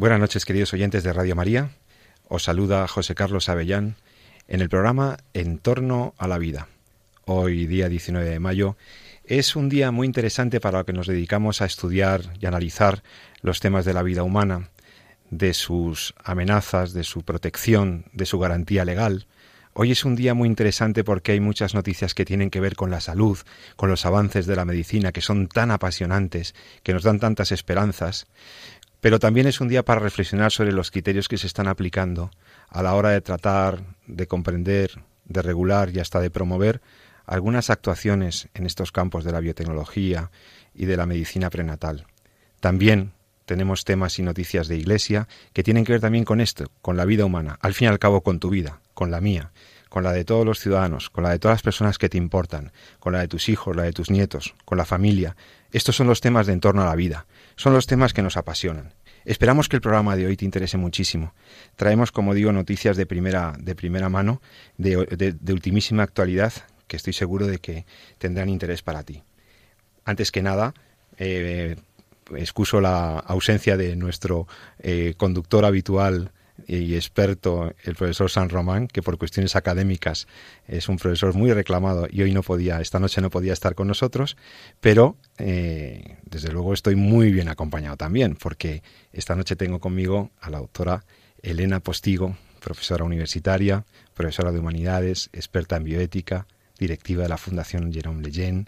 Buenas noches, queridos oyentes de Radio María. Os saluda José Carlos Avellán en el programa En torno a la vida. Hoy, día 19 de mayo, es un día muy interesante para lo que nos dedicamos a estudiar y analizar los temas de la vida humana, de sus amenazas, de su protección, de su garantía legal. Hoy es un día muy interesante porque hay muchas noticias que tienen que ver con la salud, con los avances de la medicina, que son tan apasionantes, que nos dan tantas esperanzas. Pero también es un día para reflexionar sobre los criterios que se están aplicando a la hora de tratar, de comprender, de regular y hasta de promover algunas actuaciones en estos campos de la biotecnología y de la medicina prenatal. También tenemos temas y noticias de Iglesia que tienen que ver también con esto, con la vida humana, al fin y al cabo con tu vida, con la mía, con la de todos los ciudadanos, con la de todas las personas que te importan, con la de tus hijos, la de tus nietos, con la familia. Estos son los temas de entorno a la vida, son los temas que nos apasionan. Esperamos que el programa de hoy te interese muchísimo. Traemos, como digo, noticias de primera, de primera mano, de, ultimísima actualidad, que estoy seguro de que tendrán interés para ti. Antes que nada, eh, excuso la ausencia de nuestro eh, conductor habitual y experto, el profesor San Román, que por cuestiones académicas es un profesor muy reclamado y hoy no podía, esta noche no podía estar con nosotros, pero eh, desde luego estoy muy bien acompañado también, porque esta noche tengo conmigo a la doctora Elena Postigo, profesora universitaria, profesora de humanidades, experta en bioética, directiva de la Fundación Jerome Lejeune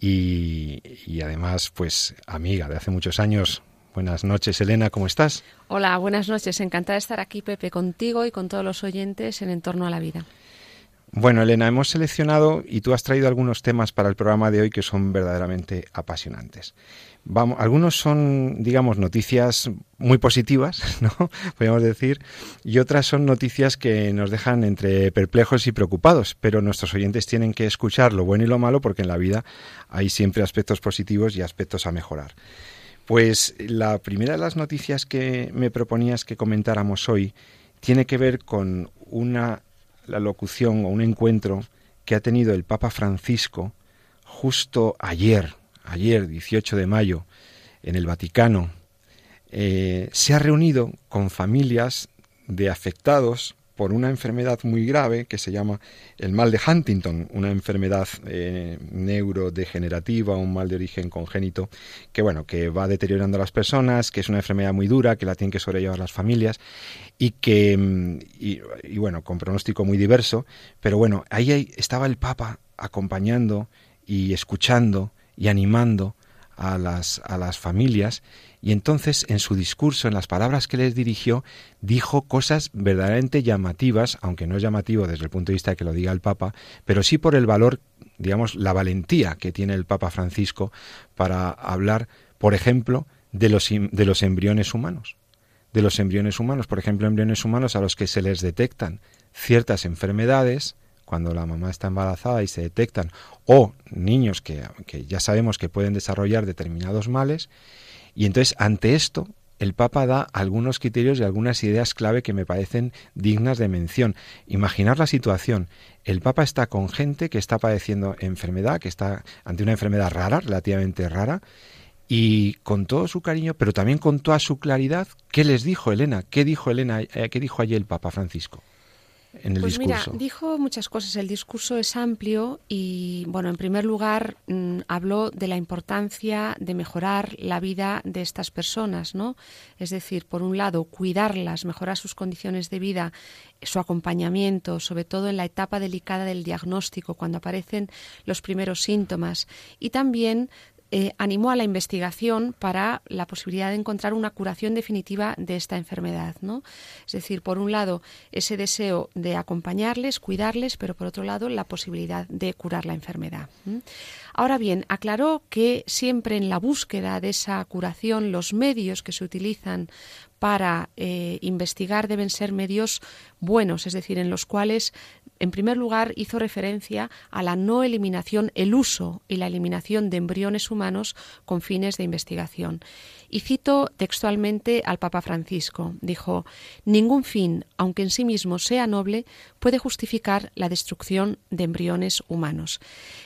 y, y además pues amiga de hace muchos años, Buenas noches, Elena, ¿cómo estás? Hola, buenas noches. Encantada de estar aquí, Pepe, contigo y con todos los oyentes en Entorno a la Vida. Bueno, Elena, hemos seleccionado y tú has traído algunos temas para el programa de hoy que son verdaderamente apasionantes. Vamos, algunos son, digamos, noticias muy positivas, ¿no? Podríamos decir, y otras son noticias que nos dejan entre perplejos y preocupados, pero nuestros oyentes tienen que escuchar lo bueno y lo malo porque en la vida hay siempre aspectos positivos y aspectos a mejorar. Pues la primera de las noticias que me proponías que comentáramos hoy tiene que ver con una la locución o un encuentro que ha tenido el Papa Francisco justo ayer, ayer 18 de mayo, en el Vaticano. Eh, se ha reunido con familias de afectados por una enfermedad muy grave que se llama el mal de Huntington, una enfermedad eh, neurodegenerativa, un mal de origen congénito, que bueno, que va deteriorando a las personas, que es una enfermedad muy dura, que la tienen que sobrellevar las familias y que mm, y, bueno, con pronóstico muy diverso, pero bueno, ahí estaba el Papa acompañando y escuchando y animando a las, a las familias y entonces en su discurso, en las palabras que les dirigió, dijo cosas verdaderamente llamativas, aunque no es llamativo desde el punto de vista de que lo diga el Papa, pero sí por el valor, digamos, la valentía que tiene el Papa Francisco para hablar, por ejemplo, de los, de los embriones humanos. De los embriones humanos, por ejemplo, embriones humanos a los que se les detectan ciertas enfermedades, cuando la mamá está embarazada y se detectan, o niños que ya sabemos que pueden desarrollar determinados males, y entonces, ante esto, el Papa da algunos criterios y algunas ideas clave que me parecen dignas de mención. Imaginar la situación. El Papa está con gente que está padeciendo enfermedad, que está ante una enfermedad rara, relativamente rara, y con todo su cariño, pero también con toda su claridad, ¿qué les dijo Elena? ¿Qué dijo Elena? Eh, ¿Qué dijo allí el Papa Francisco? Pues mira, dijo muchas cosas. El discurso es amplio y, bueno, en primer lugar, mm, habló de la importancia de mejorar la vida de estas personas, ¿no? Es decir, por un lado, cuidarlas, mejorar sus condiciones de vida, su acompañamiento, sobre todo en la etapa delicada del diagnóstico, cuando aparecen los primeros síntomas, y también eh, animó a la investigación para la posibilidad de encontrar una curación definitiva de esta enfermedad. ¿no? Es decir, por un lado, ese deseo de acompañarles, cuidarles, pero por otro lado, la posibilidad de curar la enfermedad. Ahora bien, aclaró que siempre en la búsqueda de esa curación, los medios que se utilizan para eh, investigar deben ser medios buenos, es decir, en los cuales en primer lugar, hizo referencia a la no eliminación, el uso y la eliminación de embriones humanos con fines de investigación. Y cito textualmente al Papa Francisco. Dijo, Ningún fin, aunque en sí mismo sea noble, puede justificar la destrucción de embriones humanos.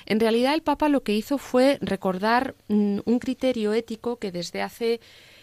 En realidad, el Papa lo que hizo fue recordar mm, un criterio ético que desde hace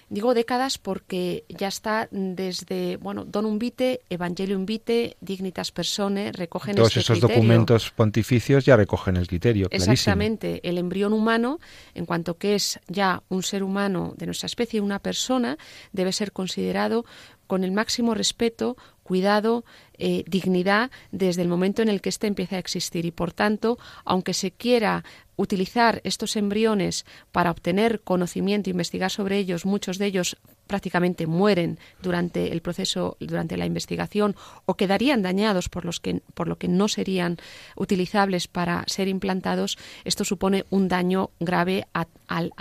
Digo décadas porque ya está desde, bueno, Don Vitae, Evangelium Vitae, Dignitas Persone, recogen Todos este esos documentos pontificios ya recogen el criterio, Exactamente. El embrión humano, en cuanto que es ya un ser humano de nuestra especie, una persona, debe ser considerado con el máximo respeto, cuidado, eh, dignidad desde el momento en el que éste empieza a existir. Y por tanto, aunque se quiera utilizar estos embriones para obtener conocimiento, investigar sobre ellos, muchos de ellos prácticamente mueren durante el proceso, durante la investigación, o quedarían dañados por, los que, por lo que no serían utilizables para ser implantados, esto supone un daño grave a,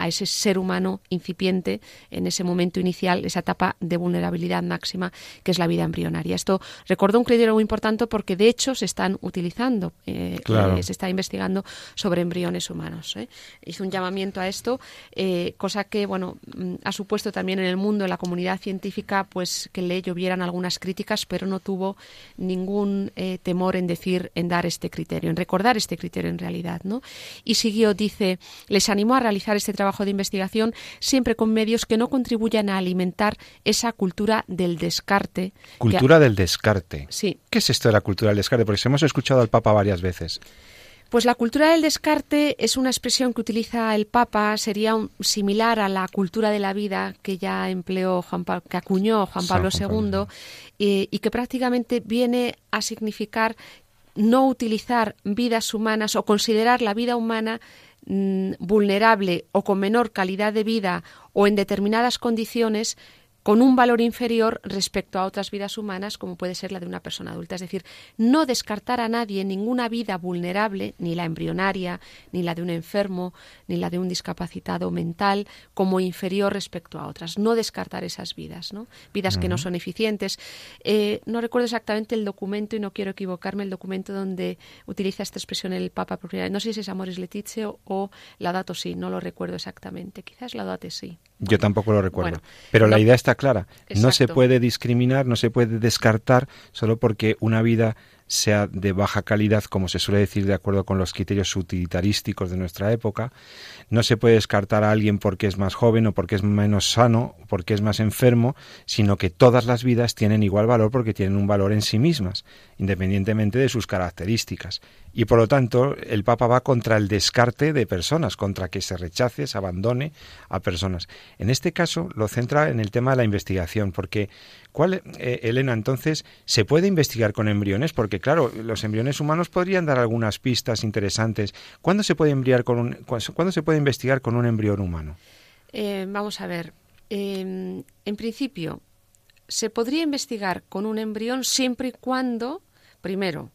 ese ser humano incipiente en ese momento inicial, esa etapa de vulnerabilidad máxima que es la vida embrionaria. Esto recuerdo un criterio muy importante porque de hecho se están utilizando, eh, eh, se está investigando sobre embriones humanos. ¿eh? Hizo un llamamiento a esto, cosa que bueno mm, ha supuesto también en el mundo en la comunidad científica, pues que le llovieran algunas críticas, pero no tuvo ningún eh, temor en decir, en dar este criterio, en recordar este criterio en realidad, ¿no? Y siguió, dice, les animó a realizar este trabajo de investigación siempre con medios que no contribuyan a alimentar esa cultura del descarte. Cultura del descarte. Sí. ¿Qué es esto de la cultura del descarte? Porque hemos escuchado al Papa varias veces. Pues la cultura del descarte es una expresión que utiliza el Papa, sería similar a la cultura de la vida que ya empleó Juan que acuñó Juan Pablo II eh, y que prácticamente viene a significar no utilizar vidas humanas o considerar la vida humana mm, vulnerable o con menor calidad de vida o en determinadas condiciones con un valor inferior respecto a otras vidas humanas, como puede ser la de una persona adulta. Es decir, no descartar a nadie ninguna vida vulnerable, ni la embrionaria, ni la de un enfermo, ni la de un discapacitado mental, como inferior respecto a otras. No descartar esas vidas, ¿no? Vidas que no son eficientes. Eh, no recuerdo exactamente el documento y no quiero equivocarme, el documento donde utiliza esta expresión el Papa por No sé si es Amoris Letizia o Laudato Si, no lo recuerdo exactamente. Quizás Laudato Si. Yo tampoco lo recuerdo. Pero la idea está clara. No se puede discriminar, no se puede descartar solo porque una vida sea de baja calidad, como se suele decir de acuerdo con los criterios utilitarísticos de nuestra época. No se puede descartar a alguien porque es más joven o porque es menos sano o porque es más enfermo, sino que todas las vidas tienen igual valor porque tienen un valor en sí mismas, independientemente de sus características. Y por lo tanto, el Papa va contra el descarte de personas, contra que se rechace, se abandone a personas. En este caso lo centra en el tema de la investigación, porque ¿cuál, eh, Elena, entonces, se puede investigar con embriones? Porque claro, los embriones humanos podrían dar algunas pistas interesantes. ¿Cuándo se puede, con un, ¿cuándo se puede investigar con un embrión humano? Eh, vamos a ver. Em, en principio, se podría investigar con un embrión siempre y cuando, primero,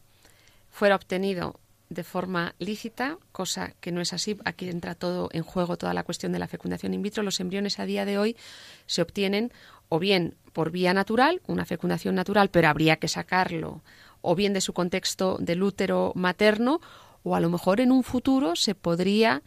fuera obtenido de forma lícita, cosa que no es así. Aquí entra todo en juego, toda la cuestión de la fecundación in vitro. Los embriones a día de hoy se obtienen o bien por vía natural, una fecundación natural, pero habría que sacarlo, o bien de su contexto del útero materno, o a lo mejor en un futuro se podría,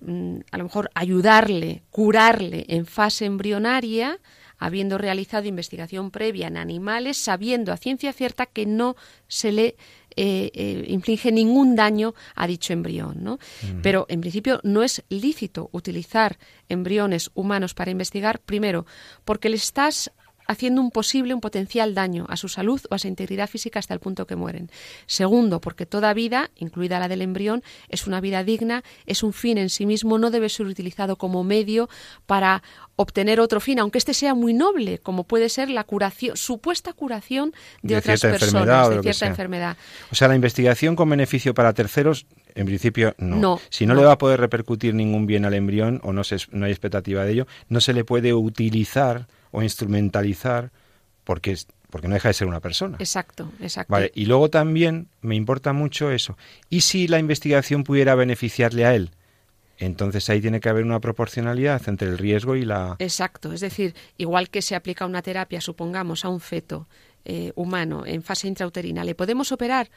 mm, a lo mejor, ayudarle, curarle en fase embrionaria habiendo realizado investigación previa en animales, sabiendo a ciencia cierta que no se le eh, eh, inflige ningún daño a dicho embrión. ¿no? Pero en principio no es lícito utilizar embriones humanos para investigar, primero, porque le estás haciendo un posible, un potencial daño a su salud o a su integridad física hasta el punto que mueren. Segundo, porque toda vida, incluida la del embrión, es una vida digna, es un fin en sí mismo, no debe ser utilizado como medio para obtener otro fin, aunque este sea muy noble, como puede ser la curación, supuesta curación de, otras personas, de cierta enfermedad. O sea, la investigación con beneficio para terceros En principio, no. si no, le va a poder repercutir ningún bien al embrión o no, se, no hay expectativa de ello, no se le puede utilizar o instrumentalizar porque, porque no deja de ser una persona. Exacto, exacto. Vale, y luego también me importa mucho eso. ¿Y si la investigación pudiera beneficiarle a él? Entonces ahí tiene que haber una proporcionalidad entre el riesgo y la... Exacto, es decir, igual que se aplica una terapia, supongamos, a un feto eh, humano en fase intrauterina, ¿le podemos operar?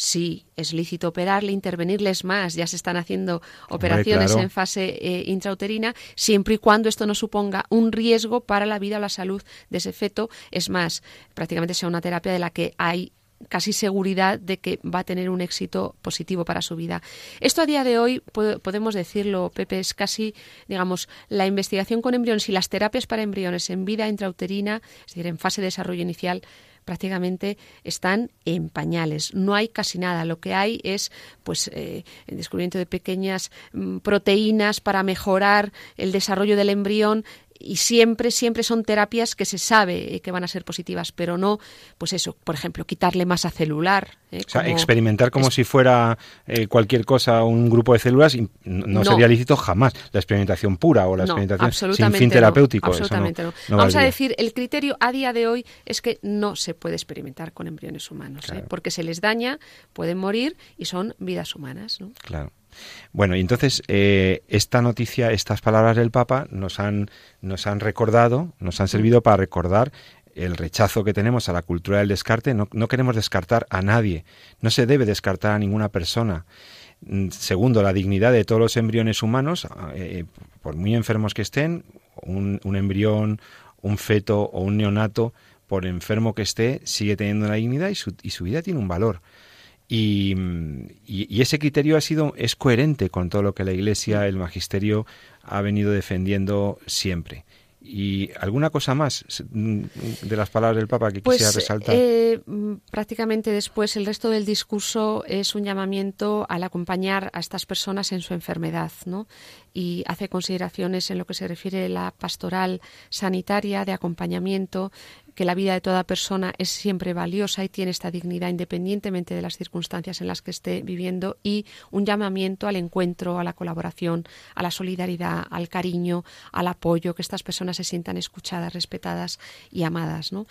Sí, es lícito operarle, intervenirles más. Ya se están haciendo operaciones en fase eh, intrauterina, siempre y cuando esto no suponga un riesgo para la vida o la salud de ese feto. Es más, prácticamente sea una terapia de la que hay casi seguridad de que va a tener un éxito positivo para su vida. Esto a día de hoy, podemos decirlo, Pepe, es casi, digamos, la investigación con embriones y las terapias para embriones en vida intrauterina, es decir, en fase de desarrollo inicial, prácticamente están en pañales. No hay casi nada. Lo que hay es pues eh, el descubrimiento de pequeñas mm, proteínas para mejorar el desarrollo del embrión y siempre, siempre son terapias que se sabe que van a ser positivas, pero no, pues eso, por ejemplo, quitarle masa celular. ¿eh? O sea, experimentar como si fuera eh, cualquier cosa un grupo de células no, sería lícito jamás. La experimentación pura o la experimentación sin fin terapéutico. absolutamente no. Vamos a decir, el criterio a día de hoy es que no se puede experimentar con embriones humanos, ¿eh? porque se les daña, pueden morir y son vidas humanas. ¿no? Claro. Bueno, y entonces eh, esta noticia, estas palabras del Papa nos han, nos han recordado, nos han servido para recordar el rechazo que tenemos a la cultura del descarte. No, queremos descartar a nadie, no se debe descartar a ninguna persona. Mm, segundo, la dignidad de todos los embriones humanos, eh, por muy enfermos que estén, un, un embrión, un feto o un neonato, por enfermo que esté, sigue teniendo una dignidad y su, y su vida tiene un valor. Y, ese criterio ha sido es coherente con todo lo que la Iglesia, el magisterio ha venido defendiendo siempre. ¿Y alguna cosa más de las palabras del Papa que quisiera pues, resaltar? Eh, prácticamente después el resto del discurso es un llamamiento al acompañar a estas personas en su enfermedad, ¿no? Y hace consideraciones en lo que se refiere a la pastoral sanitaria de acompañamiento que la vida de toda persona es siempre valiosa y tiene esta dignidad independientemente de las circunstancias en las que esté viviendo y un llamamiento al encuentro, a la colaboración, a la solidaridad, al cariño, al apoyo, que estas personas se sientan escuchadas, respetadas y amadas. ¿no?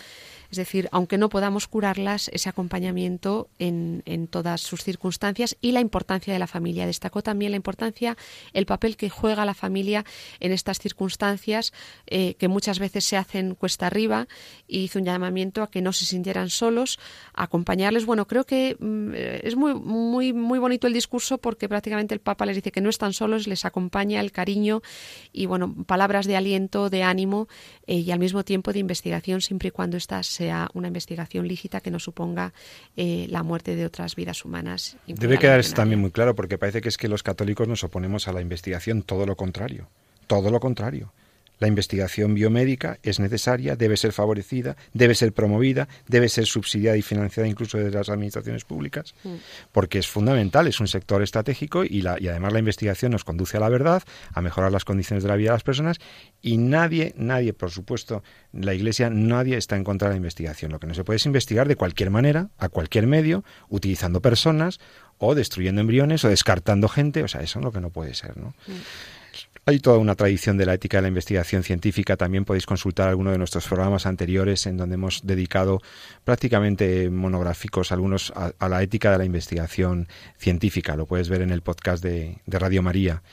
Es decir, aunque no podamos curarlas, ese acompañamiento en, todas sus circunstancias y la importancia de la familia. Destacó también la importancia, el papel que juega la familia en estas circunstancias eh, que muchas veces se hacen cuesta arriba hizo un llamamiento a que no se sintieran solos, a acompañarles. Bueno, creo que mm, es muy, muy, muy bonito el discurso porque prácticamente el Papa les dice que no están solos, les acompaña el cariño y, bueno, palabras de aliento, de ánimo eh, y al mismo tiempo de investigación, siempre y cuando esta sea una investigación lícita que no suponga eh, la muerte de otras vidas humanas. Debe quedar esto también muy claro porque parece que es que los católicos nos oponemos a la investigación, todo lo contrario, todo lo contrario. La investigación biomédica es necesaria, debe ser favorecida, debe ser promovida, debe ser subsidiada y financiada incluso desde las administraciones públicas, mm. porque es fundamental, es un sector estratégico y, la, y además la investigación nos conduce a la verdad, a mejorar las condiciones de la vida de las personas y nadie, nadie, por supuesto, la Iglesia, nadie está en contra de la investigación. Lo que no se puede es investigar de cualquier manera, a cualquier medio, utilizando personas o destruyendo embriones o descartando gente, o sea, eso es lo que no puede ser, ¿no? Mm. Hay toda una tradición de la ética de la investigación científica. También podéis consultar alguno de nuestros programas anteriores en donde hemos dedicado prácticamente monográficos algunos a, la ética de la investigación científica. Lo puedes ver en el podcast de, Radio María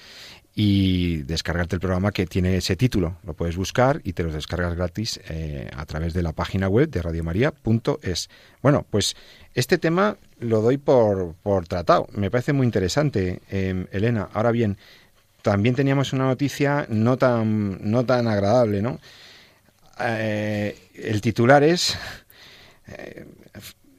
y descargarte el programa que tiene ese título. Lo puedes buscar y te lo descargas gratis eh, a través de la página web de radiomaria.es. Bueno, pues este tema lo doy por, por tratado. Me parece muy interesante, eh, Elena. Ahora bien, también teníamos una noticia no tan, no tan agradable, ¿no? Eh, el titular es eh,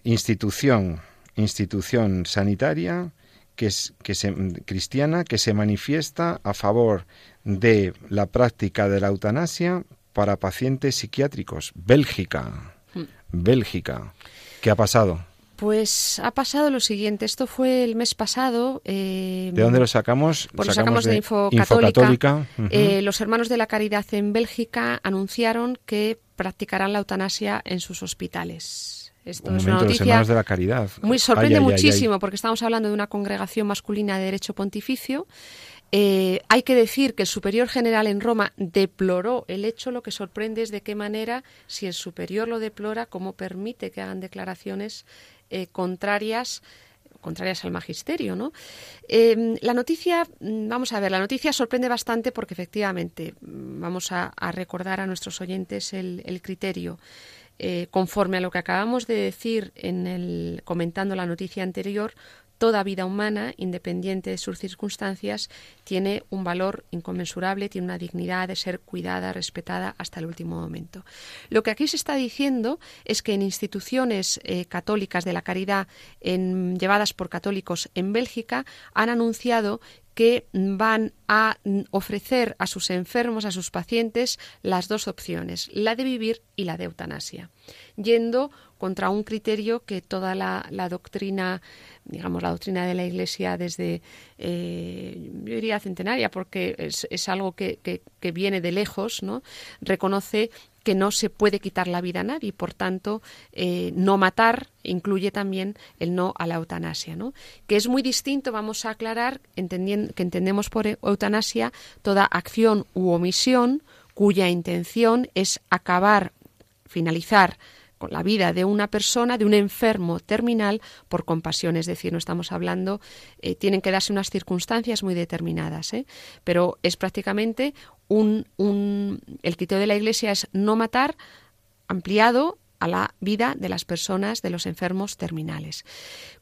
institución, institución sanitaria que es, que se, cristiana que se manifiesta a favor de la práctica de la eutanasia para pacientes psiquiátricos. Bélgica. Hmm. Bélgica. ¿Qué ha pasado? Pues ha pasado lo siguiente. Esto fue el mes pasado. Eh, ¿De dónde lo sacamos? Pues lo sacamos, de, Info Católica. Eh, los hermanos de la Caridad en Bélgica anunciaron que practicarán la eutanasia en sus hospitales. Esto es una noticia de la caridad. Muy sorprende muchísimo porque estamos hablando de una congregación masculina de derecho pontificio. Eh, hay que decir que el superior general en Roma deploró el hecho. Lo que sorprende es de qué manera, si el superior lo deplora, cómo permite que hagan declaraciones eh, contrarias contrarias al magisterio, ¿no? Em, la noticia, mm, vamos a ver, la noticia sorprende bastante porque efectivamente mm, vamos a, recordar a nuestros oyentes el, criterio. Eh, conforme a lo que acabamos de decir en el comentando la noticia anterior, toda vida humana, independiente de sus circunstancias, tiene un valor inconmensurable, tiene una dignidad de ser cuidada, respetada hasta el último momento. Lo que aquí se está diciendo es que en instituciones eh, católicas de la caridad llevadas por católicos en Bélgica han anunciado que van a ofrecer a sus enfermos, a sus pacientes, las dos opciones, la de vivir y la de eutanasia, yendo contra un criterio que toda la, doctrina, digamos, la doctrina de la Iglesia desde, eh, yo diría centenaria, porque es, algo que, que, viene de lejos, ¿no? reconoce que no se puede quitar la vida a nadie por tanto eh, no matar incluye también el no a la eutanasia, ¿no? que es muy distinto, vamos a aclarar, entendiendo, que entendemos por eutanasia toda acción u omisión cuya intención es acabar, finalizar con la vida de una persona, de un enfermo terminal, por compasión. Es decir, no estamos hablando, eh, tienen que darse unas circunstancias muy determinadas, ¿eh? pero es prácticamente el criterio de la Iglesia es no matar ampliado a la vida de las personas, de los enfermos terminales.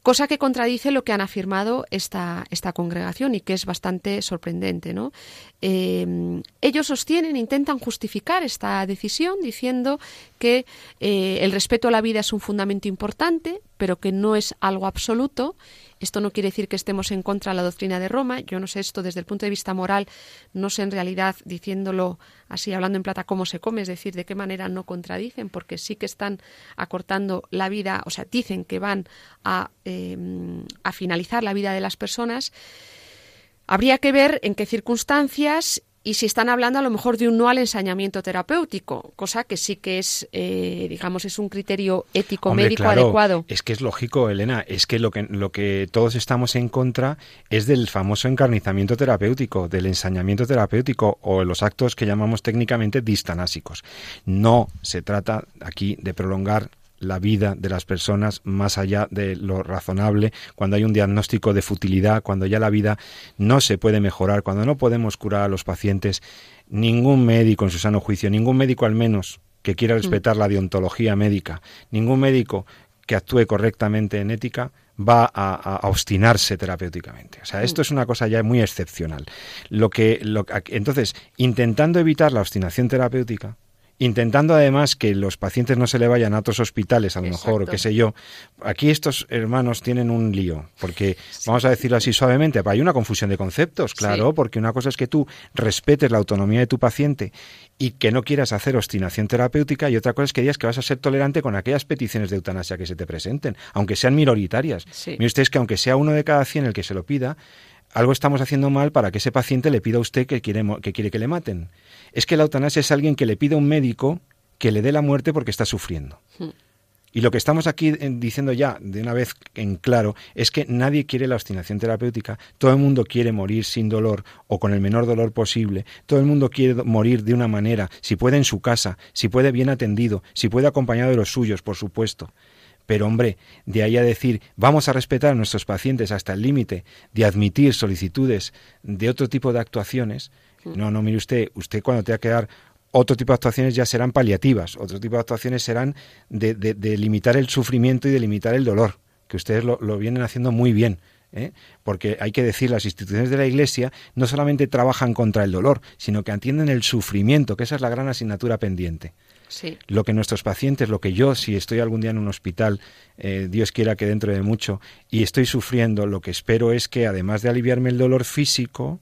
Cosa que contradice lo que han afirmado esta, esta congregación y que es bastante sorprendente. ¿no? Eh, ellos sostienen, intentan justificar esta decisión diciendo que eh, el respeto a la vida es un fundamento importante, pero que no es algo absoluto esto no quiere decir que estemos en contra de la doctrina de Roma. Yo no sé esto desde el punto de vista moral, no sé en realidad, diciéndolo así, hablando en plata, cómo se come, es decir, de qué manera no contradicen, porque sí que están acortando la vida, o sea, dicen que van a, eh, a finalizar la vida de las personas. Habría que ver en qué circunstancias y si están hablando a lo mejor de un no al ensañamiento terapéutico, cosa que sí que es, eh, digamos, es un criterio ético médico adecuado. Es que es lógico, Elena, es que lo que lo que todos estamos en contra es del famoso encarnizamiento terapéutico, del ensañamiento terapéutico o los actos que llamamos técnicamente distanásicos. No se trata aquí de prolongar la vida de las personas más allá de lo razonable, cuando hay un diagnóstico de futilidad, cuando ya la vida no se puede mejorar, cuando no podemos curar a los pacientes, ningún médico en su sano juicio, ningún médico al menos que quiera respetar la deontología médica, ningún médico que actúe correctamente en ética va a, obstinarse terapéuticamente. O sea, esto es una cosa ya muy excepcional. Lo que, lo, entonces, intentando evitar la obstinación terapéutica, intentando además que los pacientes no se le vayan a otros hospitales, a lo mejor, o qué sé yo. Aquí estos hermanos tienen un lío, porque vamos a decirlo así suavemente, hay una confusión de conceptos, claro, porque una cosa es que tú respetes la autonomía de tu paciente y que no quieras hacer obstinación terapéutica y otra cosa es que digas que vas a ser tolerante con aquellas peticiones de eutanasia que se te presenten, aunque sean minoritarias. Mire usted es que aunque sea uno de cada cien el que se lo pida, algo estamos haciendo mal para que ese paciente le pida a usted que quiere que, quiere que le maten es que la eutanasia es alguien que le pide a un médico que le dé la muerte porque está sufriendo. Hmm. Y lo que estamos aquí eh, diciendo ya de una vez en claro es que nadie quiere la obstinación terapéutica, todo el mundo quiere morir sin dolor o con el menor dolor posible, todo el mundo quiere morir de una manera, si puede en su casa, si puede bien atendido, si puede acompañado de los suyos, por supuesto. Pero hombre, de ahí a decir vamos a respetar a nuestros pacientes hasta el límite de admitir solicitudes de otro tipo de actuaciones, no, no, mire usted, usted cuando tenga que dar otro tipo de actuaciones ya serán paliativas, otro tipo de actuaciones serán de, de, limitar el sufrimiento y de limitar el dolor, que ustedes lo, vienen haciendo muy bien. ¿eh? Porque hay que decir, las instituciones de la Iglesia no solamente trabajan contra el dolor, sino que atienden el sufrimiento, que esa es la gran asignatura pendiente. Sí. Lo que nuestros pacientes, lo que yo, si estoy algún día en un hospital, eh, Dios quiera que dentro de mucho, y estoy sufriendo, lo que espero es que además de aliviarme el dolor físico,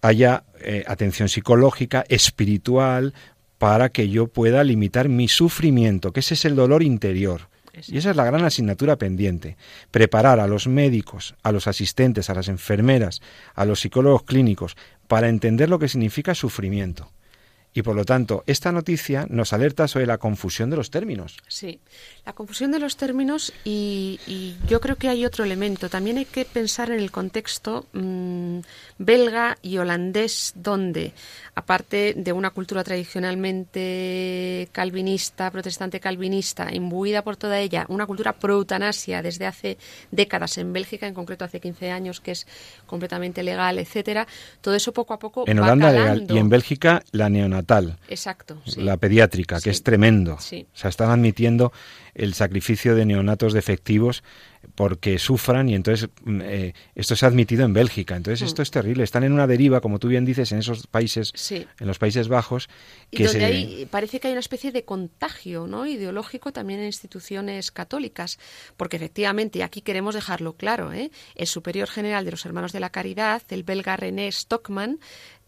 haya eh, atención psicológica, espiritual, para que yo pueda limitar mi sufrimiento, que ese es el dolor interior. Y esa es la gran asignatura pendiente. Preparar a los médicos, a los asistentes, a las enfermeras, a los psicólogos clínicos, para entender lo que significa sufrimiento. Y por lo tanto, esta noticia nos alerta sobre la confusión de los términos. Sí, la confusión de los términos y, yo creo que hay otro elemento. También hay que pensar en el contexto mm, belga y holandés, donde, aparte de una cultura tradicionalmente calvinista, protestante calvinista, imbuida por toda ella, una cultura pro-eutanasia desde hace décadas en Bélgica, en concreto hace 15 años, que es completamente legal, etcétera, todo eso poco a poco en Holanda legal y en Bélgica la neonatal. Exacto. La pediátrica, que es tremendo. O sea, están admitiendo el sacrificio de neonatos defectivos porque sufran y entonces mm, eh, esto se ha admitido en Bélgica. Entonces esto mm. es terrible. Están en una deriva, como tú bien dices, en esos países, en los Países Bajos. Que y donde parece que hay una especie de contagio ¿no? ideológico también en instituciones católicas, porque efectivamente, y aquí queremos dejarlo claro, ¿eh? el superior general de los Hermanos de la Caridad, el belga René Stockman,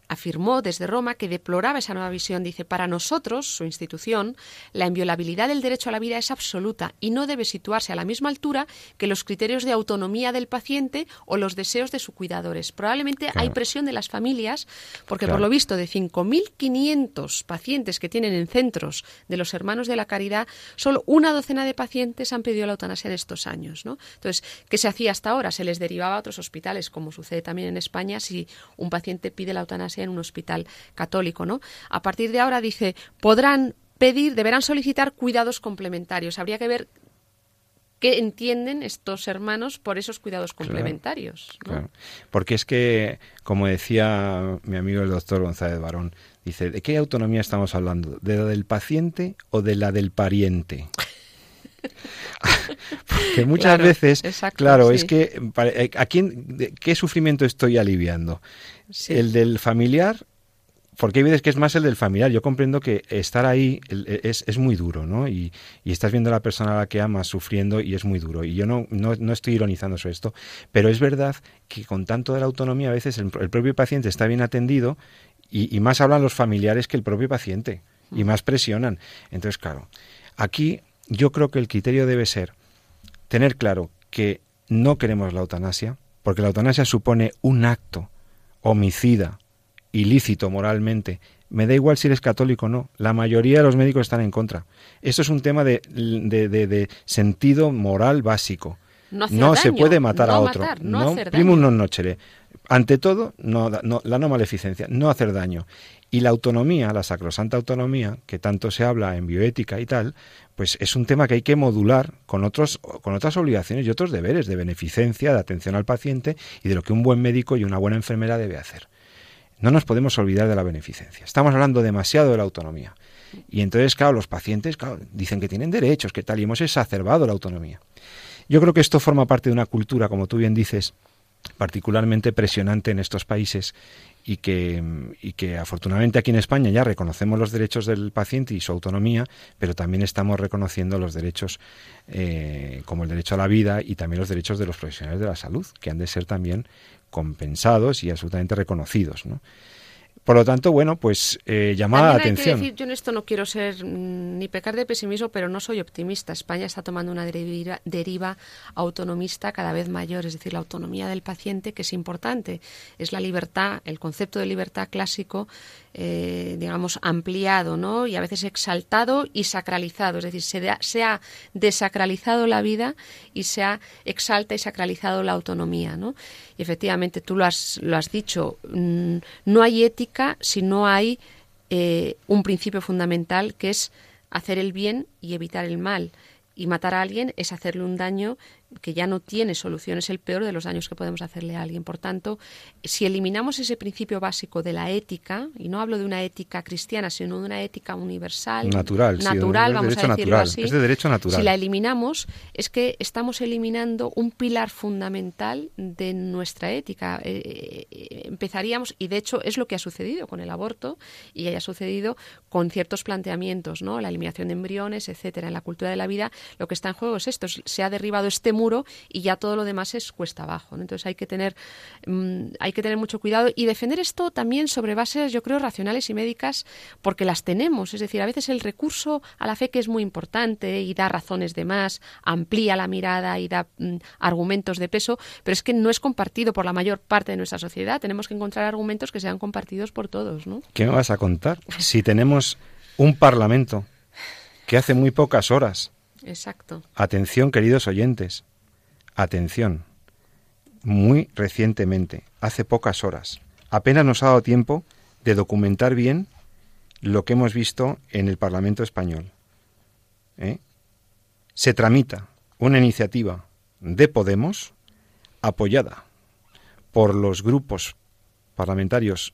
afirmó desde Roma que deploraba esa nueva visión. Dice, para nosotros, su institución, la inviolabilidad del derecho a la vida es absoluta y no debe situarse a la misma altura que los criterios de autonomía del paciente o los deseos de sus cuidadores. Probablemente hay presión de las familias, porque por lo visto de 5.500 pacientes que tienen en centros de los hermanos de la caridad, solo una docena de pacientes han pedido la eutanasia en estos años. ¿no? Entonces, ¿qué se hacía hasta ahora? Se les derivaba a otros hospitales, como sucede también en España si un paciente pide la eutanasia en un hospital católico, ¿no? A partir de ahora dice, podrán pedir, deberán solicitar cuidados complementarios. Habría que ver qué entienden estos hermanos por esos cuidados complementarios. Porque es que, como decía mi amigo el doctor González Barón, dice, ¿de qué autonomía estamos hablando? ¿De la del paciente o de la del pariente? Porque muchas veces, claro, es que eh, ¿a quién, ¿qué sufrimiento estoy aliviando? El del familiar, porque hay veces que es más el del familiar. Yo comprendo que estar ahí es, es muy duro, ¿no? Y, y, estás viendo a la persona a la que amas sufriendo y es muy duro. Y yo no, no, no estoy ironizando sobre esto, pero es verdad que con tanto de la autonomía a veces el, propio paciente está bien atendido y, y, más hablan los familiares que el propio paciente y más presionan. Entonces, claro, aquí yo creo que el criterio debe ser tener claro que no queremos la eutanasia, porque la eutanasia supone un acto homicida, ilícito moralmente, me da igual si eres católico o no, la mayoría de los médicos están en contra. Esto es un tema de, de, sentido moral básico. No, se puede matar a otro. no, primum non nocere. Ante todo, la no maleficencia, no hacer daño. Y la autonomía, la sacrosanta autonomía, que tanto se habla en bioética y tal, pues es un tema que hay que modular con, otros, con otras obligaciones y otros deberes de beneficencia, de atención al paciente y de lo que un buen médico y una buena enfermera debe hacer. No nos podemos olvidar de la beneficencia. Estamos hablando demasiado de la autonomía. Y entonces, claro, los pacientes dicen que tienen derechos, que tal, y hemos exacerbado la autonomía. Yo creo que esto forma parte de una cultura, como tú bien dices, particularmente presionante en estos países y que, y que afortunadamente aquí en España ya reconocemos los derechos del paciente y su autonomía, pero también estamos reconociendo los derechos eh, como el derecho a la vida y también los derechos de los profesionales de la salud, que han de ser también compensados y absolutamente reconocidos. ¿no? Por lo tanto, bueno, pues eh, llamada la atención. yo en esto no quiero ser mm, ni pecar de pesimismo, pero no soy optimista. España está tomando una deriva, autonomista cada vez mayor, es decir, la autonomía del paciente, que es importante. Es la libertad, el concepto de libertad clásico, eh, digamos, ampliado, ¿no? Y a veces exaltado y sacralizado. Es decir, se, se, ha desacralizado la vida y se ha exalta y sacralizado la autonomía, ¿no? Y efectivamente, tú lo has, lo has dicho, mm, no hay ética si no hay eh, un principio fundamental que es hacer el bien y evitar el mal. Y matar a alguien es hacerle un daño que ya no tiene solución, es el peor de los daños que podemos hacerle a alguien. Por tanto, si eliminamos ese principio básico de la ética, y no hablo de una ética cristiana, sino de una ética universal, natural, natural vamos a decirlo así, es de derecho natural. Si la eliminamos, es que estamos eliminando un pilar fundamental de nuestra ética. Eh, eh, empezaríamos, y de hecho es lo que ha sucedido con el aborto, y haya sucedido con ciertos planteamientos, ¿no? La eliminación de embriones, etcétera. En la cultura de la vida, lo que está en juego es esto: se ha derribado este muro y ya todo lo demás es cuesta abajo. Entonces hay que tener mm, hay que tener mucho cuidado y defender esto también sobre bases, yo creo, racionales y médicas, porque las tenemos. Es decir, a veces el recurso a la fe que es muy importante y da razones de más, amplía la mirada y da mm, argumentos de peso, pero es que no es compartido por la mayor parte de nuestra sociedad. Tenemos que encontrar argumentos que sean compartidos por todos, ¿no? ¿Qué me vas a contar? Si tenemos un parlamento que hace muy pocas horas. Exacto. Atención, queridos oyentes. Atención. Muy recientemente, hace pocas horas, apenas nos ha dado tiempo de documentar bien lo que hemos visto en el Parlamento español. ¿Eh? Se tramita una iniciativa de Podemos apoyada por los grupos parlamentarios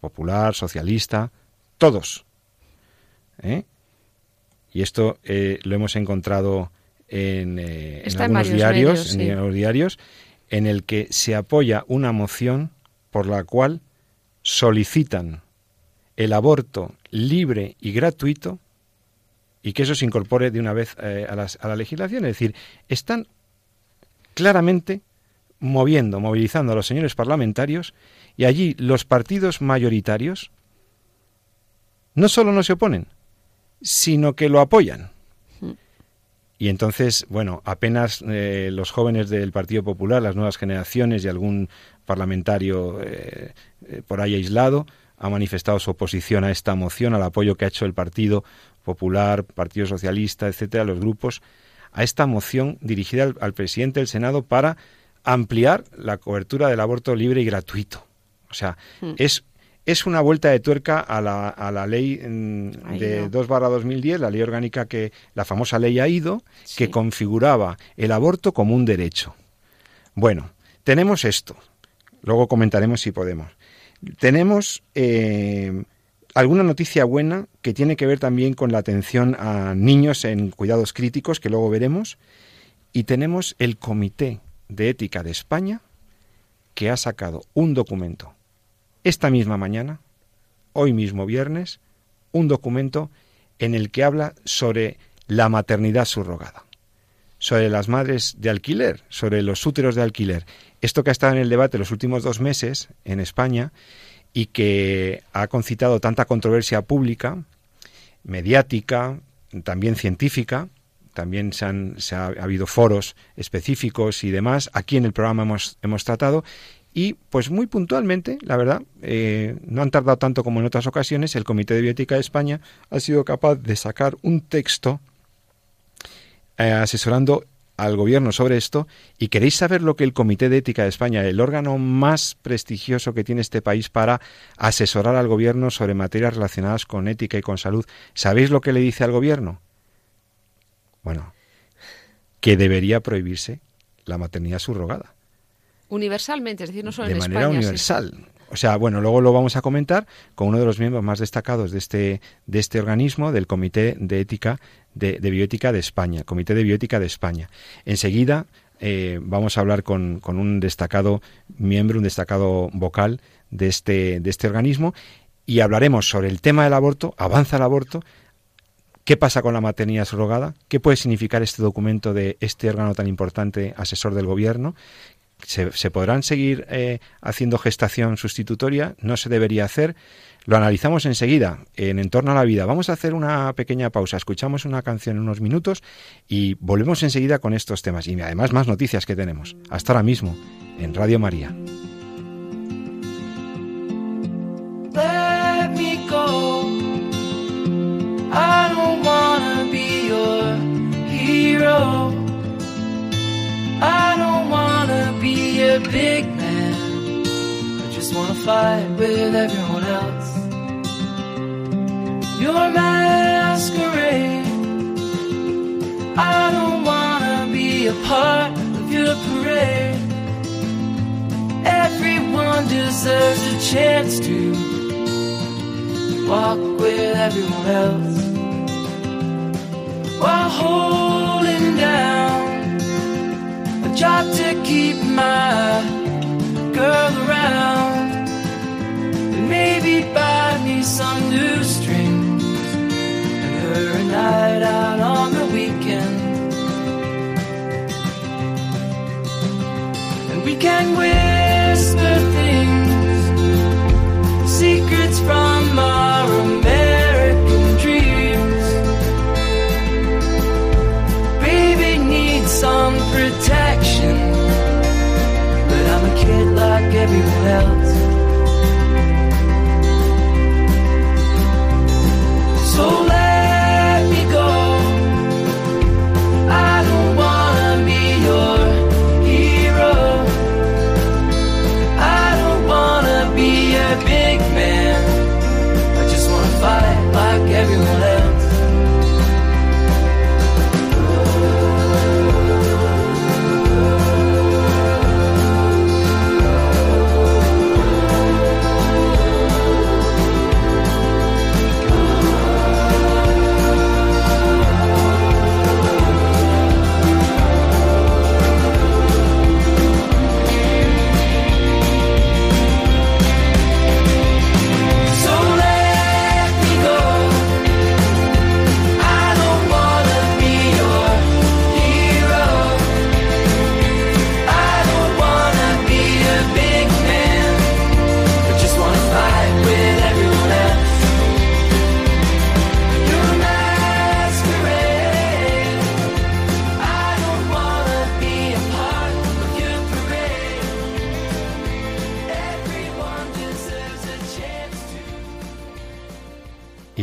popular, socialista, todos. ¿eh? Y esto eh, lo hemos encontrado en, eh, algunos diarios, en los diarios, en el que se apoya una moción por la cual solicitan el aborto libre y gratuito y que eso se incorpore de una vez a, a la legislación. Es decir, están claramente moviendo, movilizando a los señores parlamentarios y allí los partidos mayoritarios no solo no se oponen, sino que lo apoyan. Y entonces, bueno, apenas eh, los jóvenes del Partido Popular, las nuevas generaciones y algún parlamentario eh, por ahí aislado ha manifestado su oposición a esta moción, al apoyo que ha hecho el Partido Popular, Partido Socialista, etcétera, los grupos, a esta moción dirigida al, al presidente del Senado para ampliar la cobertura del aborto libre y gratuito. O sea, hmm. es, es una vuelta de tuerca a la, a la ley mm, de 2 barra 2010, la ley orgánica que, la famosa ley AIDO, que configuraba el aborto como un derecho. Bueno, tenemos esto. Luego comentaremos si podemos. Tenemos eh, alguna noticia buena que tiene que ver también con la atención a niños en cuidados críticos, que luego veremos. Y tenemos el Comité de Ética de España, que ha sacado un documento esta misma mañana, hoy mismo viernes, un documento en el que habla sobre la maternidad subrogada, sobre las madres de alquiler, sobre los úteros de alquiler. Esto que ha estado en el debate los últimos dos meses en España y que ha concitado tanta controversia pública, mediática, también científica, también se, han, ha, habido foros específicos y demás. Aquí en el programa hemos, hemos tratado y pues muy puntualmente, la verdad, eh, no han tardado tanto como en otras ocasiones, el Comité de Bioética de España ha sido capaz de sacar un texto eh, asesorando al gobierno sobre esto y queréis saber lo que el Comité de Ética de España, el órgano más prestigioso que tiene este país para asesorar al gobierno sobre materias relacionadas con ética y con salud, ¿sabéis lo que le dice al gobierno? Bueno, que debería prohibirse la maternidad subrogada. Universalmente, es decir, no solo de en manera universal. O sea, bueno, luego lo vamos a comentar con uno de los miembros más destacados de este, de este organismo, del Comité de Ética de, Bioética de España, Comité de Bioética de España. Enseguida eh, vamos a hablar con, con, un destacado miembro, un destacado vocal de este, de este organismo y hablaremos sobre el tema del aborto, avanza el aborto, qué pasa con la maternidad subrogada, qué puede significar este documento de este órgano tan importante, asesor del gobierno, se, podrán seguir eh, haciendo gestación sustitutoria, no se debería hacer. Lo analizamos enseguida en Entorno a la Vida. Vamos a hacer una pequeña pausa, escuchamos una canción en unos minutos y volvemos enseguida con estos temas y además más noticias que tenemos. Hasta ahora mismo en Radio María. A big man. I just wanna fight with everyone else. Your masquerade. I don't wanna be a part of your parade. Everyone deserves a chance to walk with everyone else while holding down job to keep my girl around and maybe buy me some new strings and her a night out on the weekend. And we can win. help.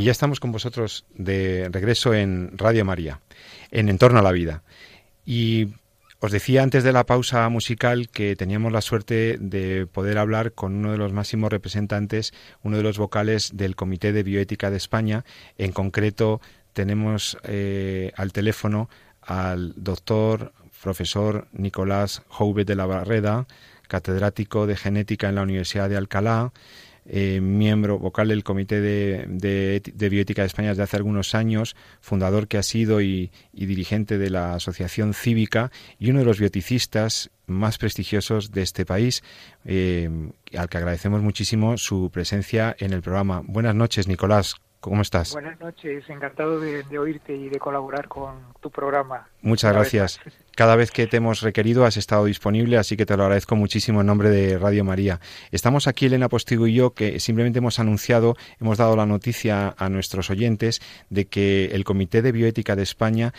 Ya estamos con vosotros de regreso en Radio María, en Entorno a la Vida. Y os decía antes de la pausa musical que teníamos la suerte de poder hablar con uno de los máximos representantes, uno de los vocales del Comité de Bioética de España. En concreto, tenemos eh, al teléfono al doctor profesor Nicolás Jouvet de la Barreda, catedrático de genética en la Universidad de Alcalá, eh, miembro vocal del Comité de, Bioética de España desde hace algunos años, fundador que ha sido y, dirigente de la Asociación Cívica y uno de los bioticistas más prestigiosos de este país, eh, al que agradecemos muchísimo su presencia en el programa. Buenas noches, Nicolás. ¿Cómo estás? Buenas noches, encantado de, oírte y de colaborar con tu programa. Muchas gracias. Cada vez que te hemos requerido has estado disponible, así que te lo agradezco muchísimo en nombre de Radio María. Estamos aquí, Elena Postigo y yo, que simplemente hemos anunciado, hemos dado la noticia a nuestros oyentes de que el Comité de Bioética de España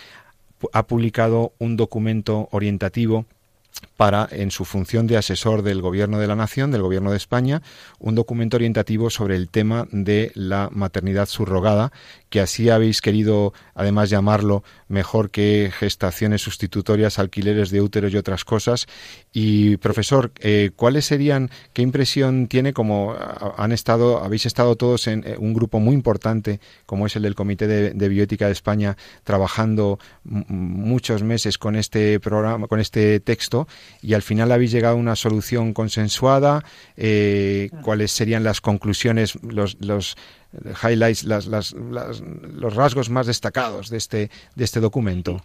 ha publicado un documento orientativo para, en su función de asesor del Gobierno de la Nación, del Gobierno de España, un documento orientativo sobre el tema de la maternidad subrogada, que así habéis querido, además, llamarlo mejor que gestaciones sustitutorias, alquileres de úteros y otras cosas. Y, profesor, eh, ¿cuáles serían, qué impresión tiene como han estado, habéis estado todos en eh, un grupo muy importante, como es el del Comité de, de Bioética de España, trabajando muchos meses con este programa, con este texto? y al final habéis llegado a una solución consensuada. Eh, ¿Cuáles serían las conclusiones, los, los highlights, las, las, los rasgos más destacados de este, de este documento?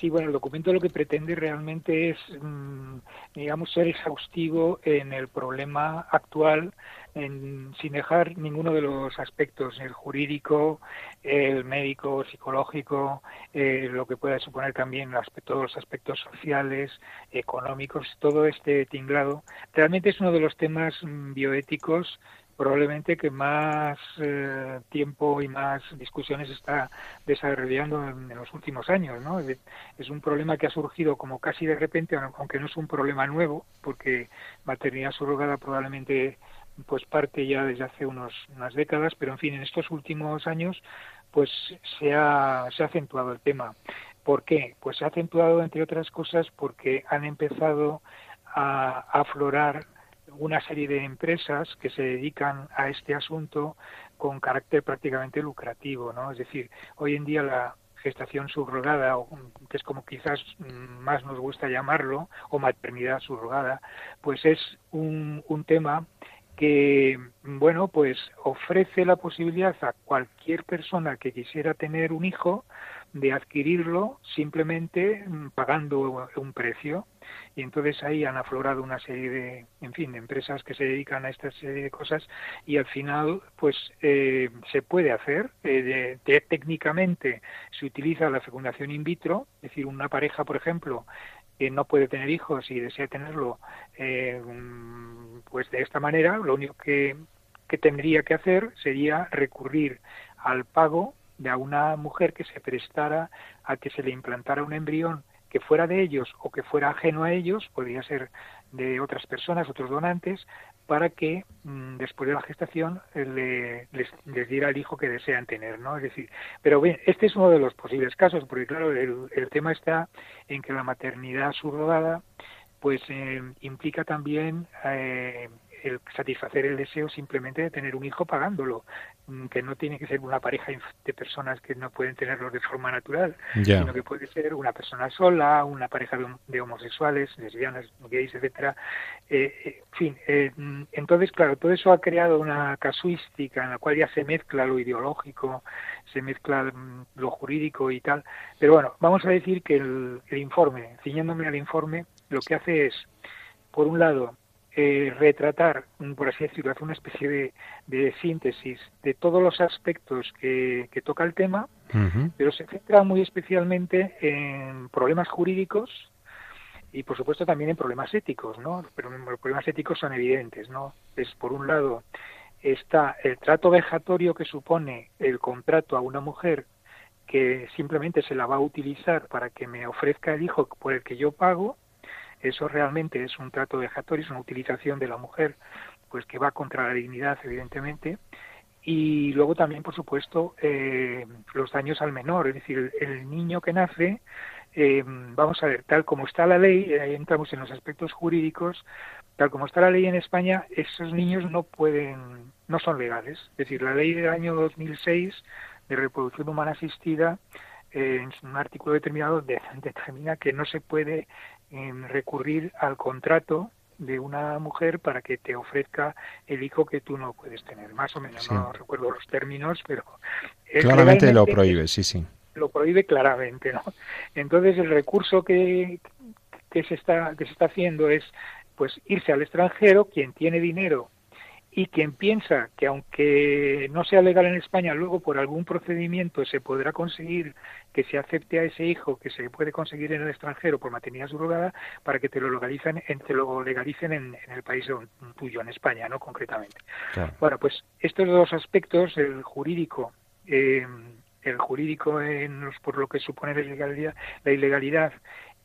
Sí, bueno, el documento lo que pretende realmente es, mm, digamos, ser exhaustivo en el problema actual sin dejar ninguno de los aspectos, el jurídico, el médico, psicológico, eh, lo que pueda suponer también todos los aspectos sociales, económicos, todo este tinglado. Realmente es uno de los temas mm, bioéticos probablemente que más eh, tiempo y más discusiones está desarrollando en, los últimos años, ¿no? Es, un problema que ha surgido como casi de repente, aunque no es un problema nuevo, porque maternidad surrogada probablemente pues parte ya desde hace unos, unas décadas, pero en fin, en estos últimos años pues se ha, se ha acentuado el tema. ¿Por qué? Pues se ha acentuado, entre otras cosas, porque han empezado a, aflorar una serie de empresas que se dedican a este asunto con carácter prácticamente lucrativo, ¿no? Es decir, hoy en día la gestación subrogada, que es como quizás más nos gusta llamarlo, o maternidad subrogada, pues es un, un tema que bueno pues ofrece la posibilidad a cualquier persona que quisiera tener un hijo de adquirirlo simplemente mm, pagando un precio. Y entonces ahí han aflorado una serie de en fin de empresas que se dedican a esta serie de cosas y al final pues eh, se puede hacer eh, técnicamente se utiliza la fecundación in vitro es decir una pareja por ejemplo que no puede tener hijos y desea tenerlo eh, pues de esta manera, lo único que, que tendría que hacer sería recurrir al pago de una mujer que se prestara a que se le implantara un embrión que fuera de ellos o que fuera ajeno a ellos, podría ser de otras personas, otros donantes, para que mm, después de la gestación les, les, diera el hijo que desean tener, ¿no? Es decir, pero bien, este es uno de los posibles casos, porque claro, el, el tema está en que la maternidad subrogada pues eh, implica también eh, el satisfacer el deseo simplemente de tener un hijo pagándolo, mm, que no tiene que ser una pareja de personas que no pueden tenerlo de forma natural, sino que puede ser una persona sola, una pareja de, homosexuales, lesbianas, gays, etcétera. Eh, eh, en fin, eh, mm, entonces, claro, todo eso ha creado una casuística en la cual ya se mezcla lo ideológico, se mezcla mm, lo jurídico y tal. Pero bueno, vamos a decir que el, el informe, ciñéndome al informe, lo que hace es, por un lado, eh, retratar, por así decirlo, hacer una especie de, síntesis de todos los aspectos que, toca el tema, pero se centra muy especialmente en problemas jurídicos y, por supuesto, también en problemas éticos, ¿no? Pero los problemas éticos son evidentes, ¿no? Es, por un lado, está el trato vejatorio que supone el contrato a una mujer que simplemente se la va a utilizar para que me ofrezca el hijo por el que yo pago, eso realmente es un trato vejatorio, es una utilización de la mujer, pues que va contra la dignidad, evidentemente. y luego también, por supuesto, eh, los daños al menor, es decir, el, niño que nace, eh, vamos a ver, tal como está la ley, ahí entramos en los aspectos jurídicos, tal como está la ley en España, esos niños no pueden, no son legales. Es decir, la ley del año 2006 de reproducción humana asistida, eh, en un artículo determinado, determina que no se puede recurrir al contrato de una mujer para que te ofrezca el hijo que tú no puedes tener. Más o menos, no recuerdo los términos, pero... Claramente lo prohíbe, sí, sí. Lo prohíbe claramente, ¿no? Entonces el recurso que, que, se, está, que se está haciendo es pues irse al extranjero, quien tiene dinero y quien piensa que aunque no sea legal en España, luego por algún procedimiento se podrá conseguir que se acepte a ese hijo que se puede conseguir en el extranjero por maternidad subrogada para que te lo legalicen, te lo legalicen en, el país tuyo, en España, no concretamente. Bueno, pues estos dos aspectos, el jurídico, eh, el jurídico en por lo que supone la ilegalidad, la ilegalidad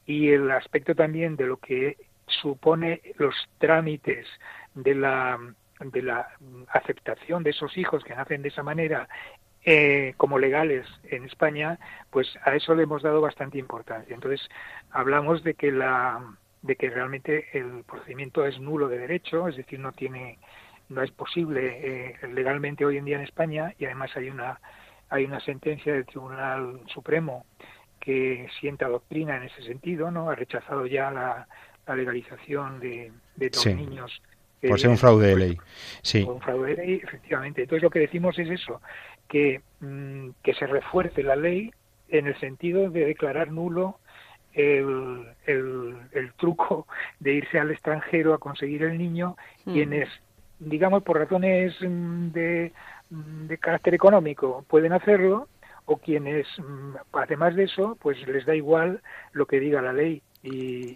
y el aspecto también de lo que supone los trámites de la de la aceptación de esos hijos que nacen de esa manera eh, como legales en España, pues a eso le hemos dado bastante importancia. Entonces hablamos de que la de que realmente el procedimiento es nulo de derecho, es decir, no tiene no es posible eh, legalmente hoy en día en España y además hay una hay una sentencia del Tribunal Supremo que sienta doctrina en ese sentido, ¿no? Ha rechazado ya la, legalización de, de los niños por ser un fraude de ley. Sí. un fraude de ley, efectivamente. Entonces lo que decimos es eso, que, mm, que se refuerce la ley en el sentido de declarar nulo el, el, truco de irse al extranjero a conseguir el niño, mm. quienes, digamos, por razones mm, de, de carácter económico pueden hacerlo, o quienes, además de eso, pues les da igual lo que diga la ley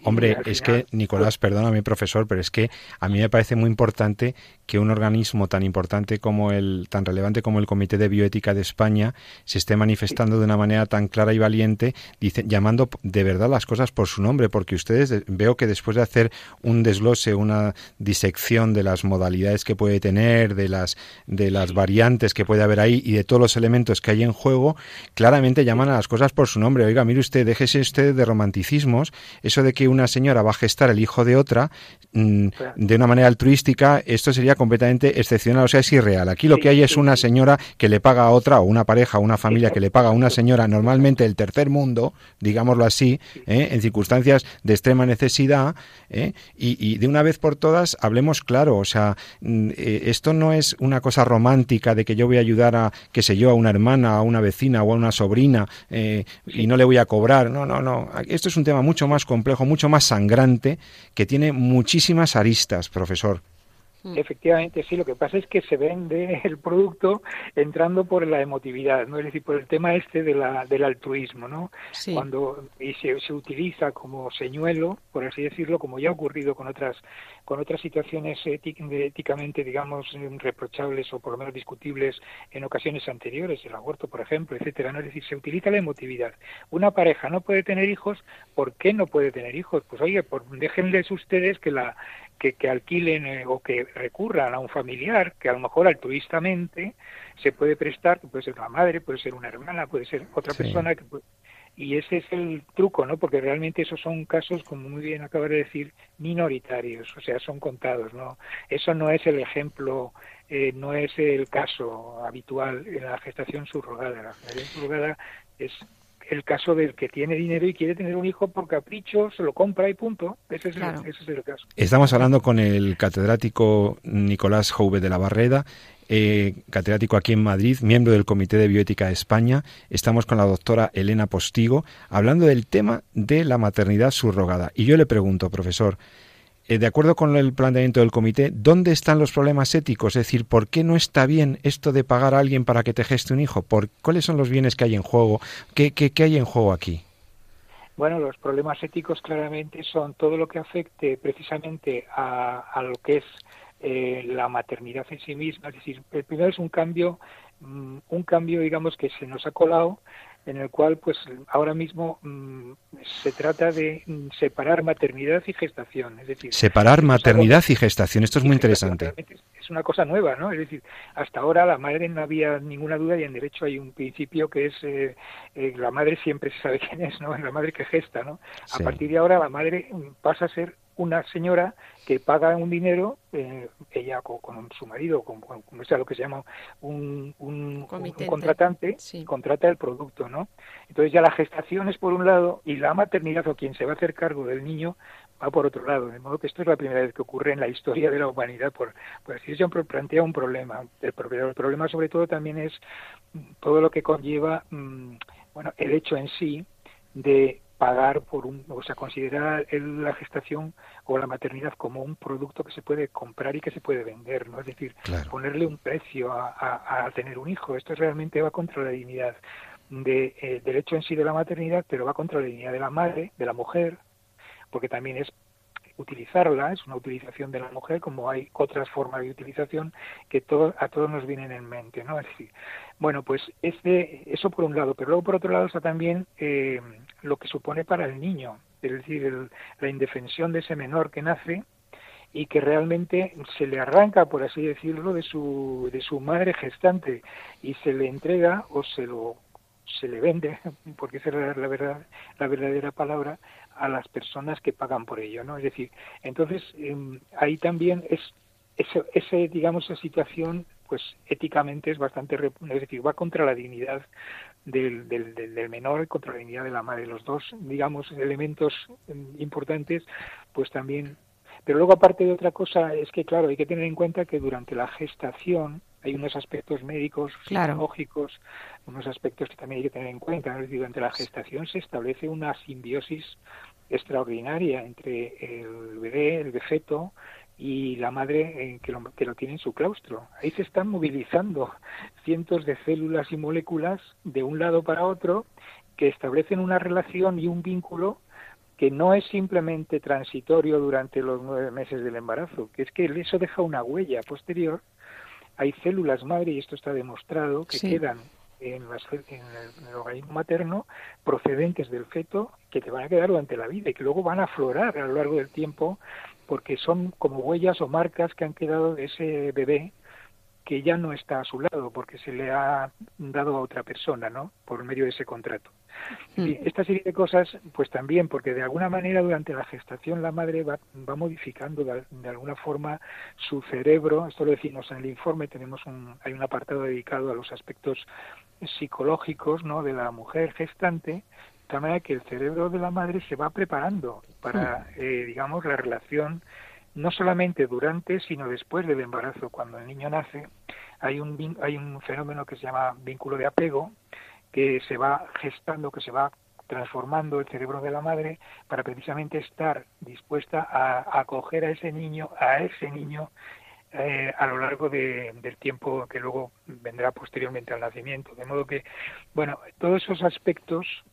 Hombre, es que, Nicolás, perdóname, profesor, pero es que a mí me parece muy importante que un organismo tan importante como el, tan relevante como el Comité de Bioética de España se esté manifestando de una manera tan clara y valiente, dice, llamando de verdad las cosas por su nombre, porque ustedes veo que después de hacer un desglose, una disección de las modalidades que puede tener, de las, de las variantes que puede haber ahí y de todos los elementos que hay en juego, claramente llaman a las cosas por su nombre. Oiga, mire usted, déjese usted de romanticismos eso de que una señora va a gestar el hijo de otra mm, de una manera altruística, esto sería completamente excepcional, o sea, es irreal. Aquí lo que hay es una señora que le paga a otra, o una pareja, o una familia que le paga a una señora, normalmente del tercer mundo, digámoslo así, ¿eh? en circunstancias de extrema necesidad, ¿eh? y, de una vez por todas hablemos claro, o sea, mm, eh, esto no es una cosa romántica de que yo voy a ayudar a, qué sé yo, a una hermana, a una vecina o a una sobrina, y no le voy a cobrar, no, no, no, esto es un tema mucho más complejo, mucho más sangrante, que tiene muchísimas aristas, profesor. Mm. Efectivamente, sí. Lo que pasa es que se vende el producto entrando por la emotividad, ¿no? Es decir, por el tema este de la, del altruismo, ¿no? Cuando y se, se utiliza como señuelo, por así decirlo, como ya ha ocurrido con otras con otras situaciones éticamente, digamos, reprochables o por lo menos discutibles en ocasiones anteriores, el aborto, por ejemplo, etcétera. ¿no? Es decir, se utiliza la emotividad. Una pareja no puede tener hijos, ¿por qué no puede tener hijos? Pues oye, por, déjenles ustedes que la que, alquilen eh, o que recurran a un familiar que a lo mejor altruistamente se puede prestar, que puede ser una madre, puede ser una hermana, puede ser otra persona que y ese es el truco, ¿no? Porque realmente esos son casos, como muy bien acaba de decir, minoritarios, o sea, son contados, ¿no? Eso no es el ejemplo, eh, no es el caso habitual en la gestación subrogada. La gestación subrogada es el caso del que tiene dinero y quiere tener un hijo por capricho, se lo compra y punto. Ese es, el, caso. Estamos hablando con el catedrático Nicolás Jouve de la Barreda, eh, catedrático aquí en Madrid, miembro del Comité de Bioética de España. Estamos con la doctora Elena Postigo hablando del tema de la maternidad subrogada. Y yo le pregunto, profesor, eh, de acuerdo con el planteamiento del comité, ¿dónde están los problemas éticos? Es decir, ¿por qué no está bien esto de pagar a alguien para que te geste un hijo? ¿Por, ¿Cuáles son los bienes que hay en juego? ¿Qué, qué, hay en juego aquí? Bueno, los problemas éticos claramente son todo lo que afecte precisamente a, lo que es eh, la maternidad en sí misma. Es decir, el primero es un cambio, mm, un cambio, digamos, que se nos ha colado en el cual pues ahora mismo mm, se trata de mm, separar maternidad y gestación, es decir, separar maternidad y gestación, esto es muy interesante. Es una cosa nueva, ¿no? Es decir, hasta ahora la madre no había ninguna duda y en derecho hay un principio que es eh, eh, la madre siempre se sabe quién es, ¿no? Es la madre que gesta, ¿no? A partir de ahora la madre pasa a ser una señora que paga un dinero, eh, ella con, su marido, con, sea lo que se llama un, un, contratante, contrata el producto, ¿no? Entonces ya la gestación es por un lado y la maternidad o quien se va a hacer cargo del niño va por otro lado. De modo que esto es la primera vez que ocurre en la historia de la humanidad, por, por así decirlo, plantea un problema. El, el problema sobre todo también es todo lo que conlleva, mm, bueno, el hecho en sí de pagar por un, o sea, considerar la gestación o la maternidad como un producto que se puede comprar y que se puede vender, ¿no? Es decir, ponerle un precio a, tener un hijo. Esto realmente va contra la dignidad de, eh, del hecho en sí de la maternidad, pero va contra la dignidad de la madre, de la mujer, porque también es utilizarla, es una utilización de la mujer, como hay otras formas de utilización que todo, a todos nos vienen en mente, ¿no? Decir, bueno, pues este, eso por un lado, pero luego por otro lado está también eh, lo que supone para el niño, es decir, la indefensión de ese menor que nace y que realmente se le arranca, por así decirlo, de su, de su madre gestante y se le entrega o se lo se le vende, porque esa es la verdad, la verdadera palabra, a las personas que pagan por ello, ¿no? Es decir, entonces em, ahí también es ese, ese, digamos, esa situación, pues éticamente es bastante, es decir, va contra la dignidad del, del, del menor, contra la dignidad de la madre. Los dos, digamos, elementos em, importantes, pues también. Pero luego, aparte de otra cosa, es que, claro, hay que tener en cuenta que durante la gestación, hay unos aspectos médicos, psicológicos, unos aspectos que también hay que tener en cuenta. Durante la gestación se establece una simbiosis extraordinaria entre el bebé, el feto y la madre eh, que, lo, que lo tiene en su claustro. Ahí se están movilizando cientos de células y moléculas de un lado para otro que establecen una relación y un vínculo que no es simplemente transitorio durante los nueve meses del embarazo, que es que eso deja una huella posterior hay células madre, y esto está demostrado, que quedan en, las, en, el, organismo materno procedentes del feto que te van a quedar durante la vida y que luego van a aflorar a lo largo del tiempo porque son como huellas o marcas que han quedado de ese bebé que ya no está a su lado porque se le ha dado a otra persona, ¿no? Por medio de ese contrato. Mm. Y esta serie de cosas, pues también, porque de alguna manera durante la gestación la madre va, va modificando de, alguna forma su cerebro. Esto lo decimos en el informe. Tenemos un, hay un apartado dedicado a los aspectos psicológicos, ¿no? De la mujer gestante, de manera que el cerebro de la madre se va preparando para, mm. eh, digamos, la relación no solamente durante, sino después del embarazo. Cuando el niño nace, hay un, hay un fenómeno que se llama vínculo de apego, que se va gestando, que se va transformando el cerebro de la madre para precisamente estar dispuesta a acoger a ese niño, a ese niño eh, a lo largo del tiempo que luego vendrá posteriormente al nacimiento. De modo que, bueno, todos esos aspectos,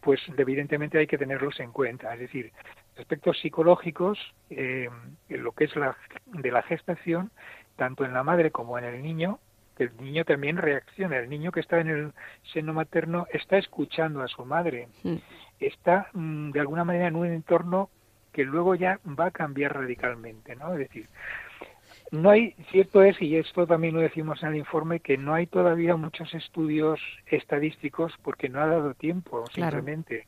pues evidentemente hay que tenerlos en cuenta. Es decir, aspectos psicológicos, eh, en lo que es la de la gestación, tanto en la madre como en el niño, el niño también reacciona. El niño que está en el seno materno está escuchando a su madre, mm. está mm, de alguna manera en un entorno que luego ya va a cambiar radicalmente, ¿no? Es decir, no hay, cierto es, y esto también lo decimos en el informe, que no hay todavía muchos estudios estadísticos porque no ha dado tiempo simplemente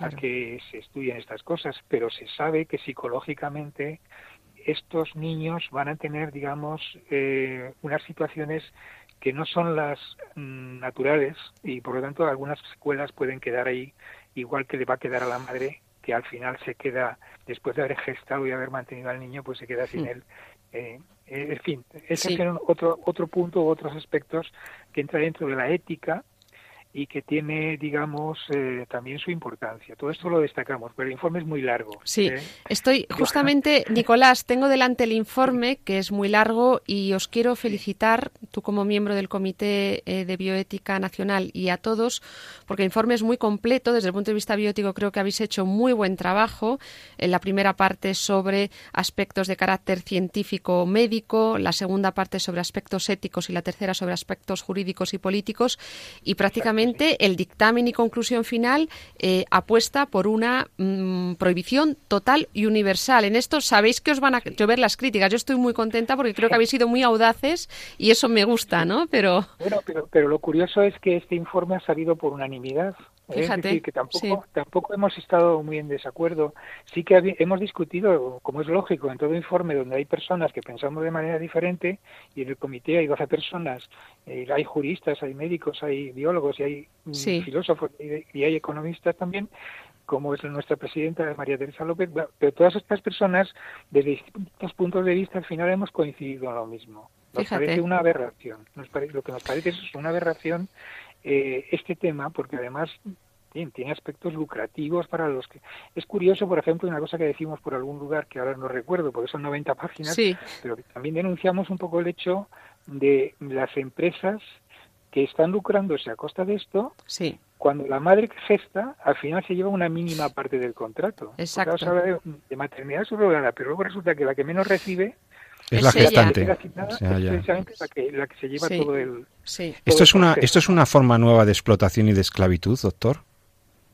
a que se estudien estas cosas, pero se sabe que psicológicamente estos niños van a tener, digamos, eh, unas situaciones que no son las mm, naturales y por lo tanto algunas escuelas pueden quedar ahí igual que le va a quedar a la madre que al final se queda después de haber gestado y haber mantenido al niño pues se queda sin él. Eh, eh, en fin ese es otro otro punto u otros aspectos que entra dentro de la ética y que tiene, digamos, eh, también su importancia. Todo esto lo destacamos, pero el informe es muy largo. Sí, ¿eh? estoy justamente, Nicolás, tengo delante el informe que es muy largo y os quiero felicitar, tú como miembro del Comité eh, de Bioética Nacional y a todos, porque el informe es muy completo. Desde el punto de vista biótico creo que habéis hecho muy buen trabajo. En la primera parte sobre aspectos de carácter científico médico, la segunda parte sobre aspectos éticos y la tercera sobre aspectos jurídicos y políticos y prácticamente el dictamen y conclusión final eh, apuesta por una mm, prohibición total y universal. En esto sabéis que os van a llover las críticas. Yo estoy muy contenta porque creo que habéis sido muy audaces y eso me gusta, ¿no? Pero bueno, pero, pero lo curioso es que este informe ha salido por unanimidad. Fíjate, es decir, que tampoco, tampoco hemos estado muy en desacuerdo. Sí que hemos discutido, como es lógico, en todo informe donde hay personas que pensamos de manera diferente y en el comité hay 12 personas, eh, hay juristas, hay médicos, hay biólogos y hay mm, filósofos y, hay economistas también, como es nuestra presidenta María Teresa López, pero todas estas personas, desde distintos puntos de vista, al final hemos coincidido en lo mismo. Nos parece una aberración. lo que nos parece es una aberración eh, este tema, porque además tiene aspectos lucrativos para los que... Es curioso, por ejemplo, una cosa que decimos por algún lugar, que ahora no recuerdo, porque son 90 páginas, pero también denunciamos un poco el hecho de las empresas que están lucrándose a costa de esto, sí. cuando la madre que gesta, al final se lleva una mínima parte del contrato. Exacto. Se habla de, de, maternidad subrogada, pero luego resulta que la que menos recibe es, la gestante. la que, se lleva todo el. ¿Esto, es una, ¿Esto es una forma nueva de explotación y de esclavitud, doctor?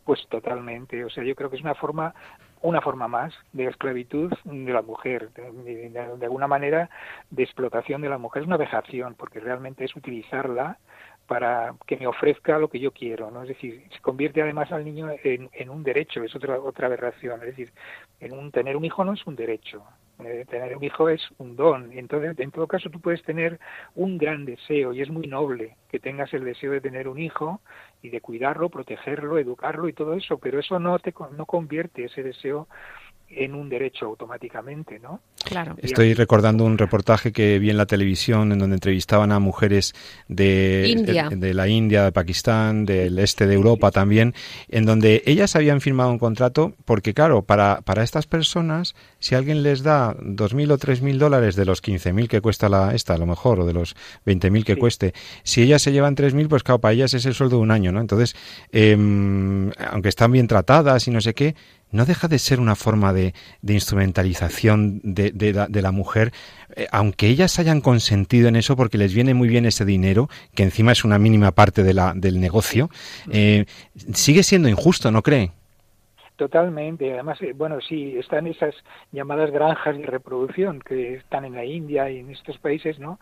Pues totalmente. O sea, yo creo que es una forma una forma más de esclavitud de la mujer, de, alguna manera de explotación de la mujer. Es una vejación, porque realmente es utilizarla para que me ofrezca lo que yo quiero, ¿no? Es decir, se convierte además al niño en, en un derecho, es otra otra aberración, es decir, en un tener un hijo no es un derecho, eh, tener un hijo es un don. Entonces, en todo caso, tú puedes tener un gran deseo y es muy noble que tengas el deseo de tener un hijo y de cuidarlo, protegerlo, educarlo y todo eso, pero eso no te no convierte ese deseo en un derecho automáticamente, ¿no? Claro. Estoy recordando un reportaje que vi en la televisión en donde entrevistaban a mujeres de, de, la India, de Pakistán, del este de Europa también, en donde ellas habían firmado un contrato porque, claro, para, para estas personas, si alguien les da 2.000 o 3.000 dólares de los 15.000 que cuesta la esta, a lo mejor, o de los 20.000 que cueste, si ellas se llevan 3.000, pues claro, para ellas es el sueldo de un año, ¿no? Entonces, em, aunque están bien tratadas y no sé qué, no deja de ser una forma de, instrumentalización de, la, mujer, eh, aunque ellas hayan consentido en eso porque les viene muy bien ese dinero, que encima es una mínima parte de la, del negocio, eh, sigue siendo injusto, ¿no cree? Totalmente. Además, eh, bueno, sí, están esas llamadas granjas de reproducción que están en la India y en estos países, ¿no?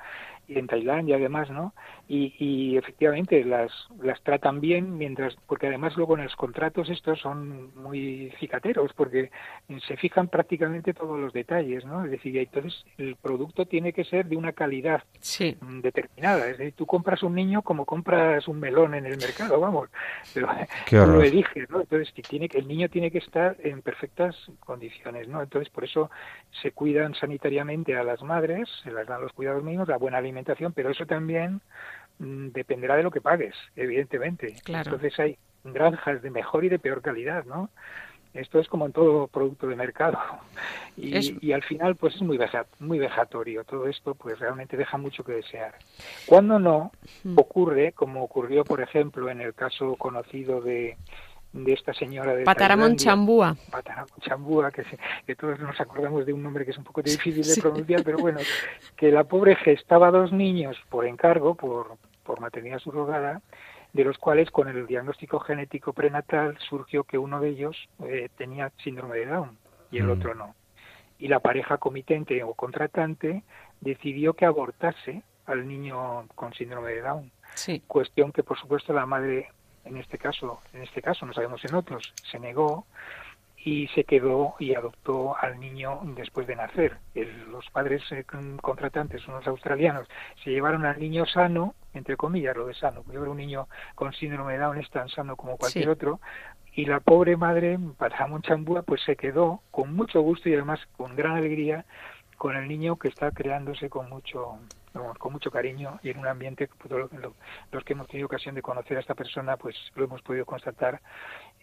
Y en Tailandia, además, ¿no? Y, efectivamente las, las tratan bien mientras porque además luego en los contratos estos son muy cicateros porque se fijan prácticamente todos los detalles no es decir entonces el producto tiene que ser de una calidad determinada. Es decir tú compras un niño como compras un melón en el mercado vamos pero lo eliges no entonces tiene que el niño tiene que estar en perfectas condiciones no entonces por eso se cuidan sanitariamente a las madres se las dan los cuidados mínimos la buena alimentación pero eso también dependerá de lo que pagues, evidentemente. Entonces hay granjas de mejor y de peor calidad, ¿no? Esto es como en todo producto de mercado. Y, al final, pues es muy, muy vejatorio. Todo esto, pues realmente deja mucho que desear. Cuando no, mm. ocurre, como ocurrió, por ejemplo, en el caso conocido de, de esta señora de Pataramón Chambúa. Pataramón Chambúa, que, que, todos nos acordamos de un nombre que es un poco difícil de pronunciar, pero bueno, que la pobre gestaba dos niños por encargo, por, por maternidad subrogada, de los cuales con el diagnóstico genético prenatal surgió que uno de ellos eh, tenía síndrome de Down y el mm. otro no. Y la pareja comitente o contratante decidió que abortase al niño con síndrome de Down. Cuestión que por supuesto la madre en este caso, en este caso no sabemos en otros, se negó y se quedó y adoptó al niño después de nacer. los padres eh, contratantes, unos australianos, se llevaron al niño sano, entre comillas lo de sano, porque un niño con síndrome de Down es tan sano como cualquier otro, y la pobre madre, Patamon Chambúa, pues se quedó con mucho gusto y además con gran alegría con el niño que está creándose con mucho con mucho cariño y en un ambiente pues, los que hemos tenido ocasión de conocer a esta persona pues lo hemos podido constatar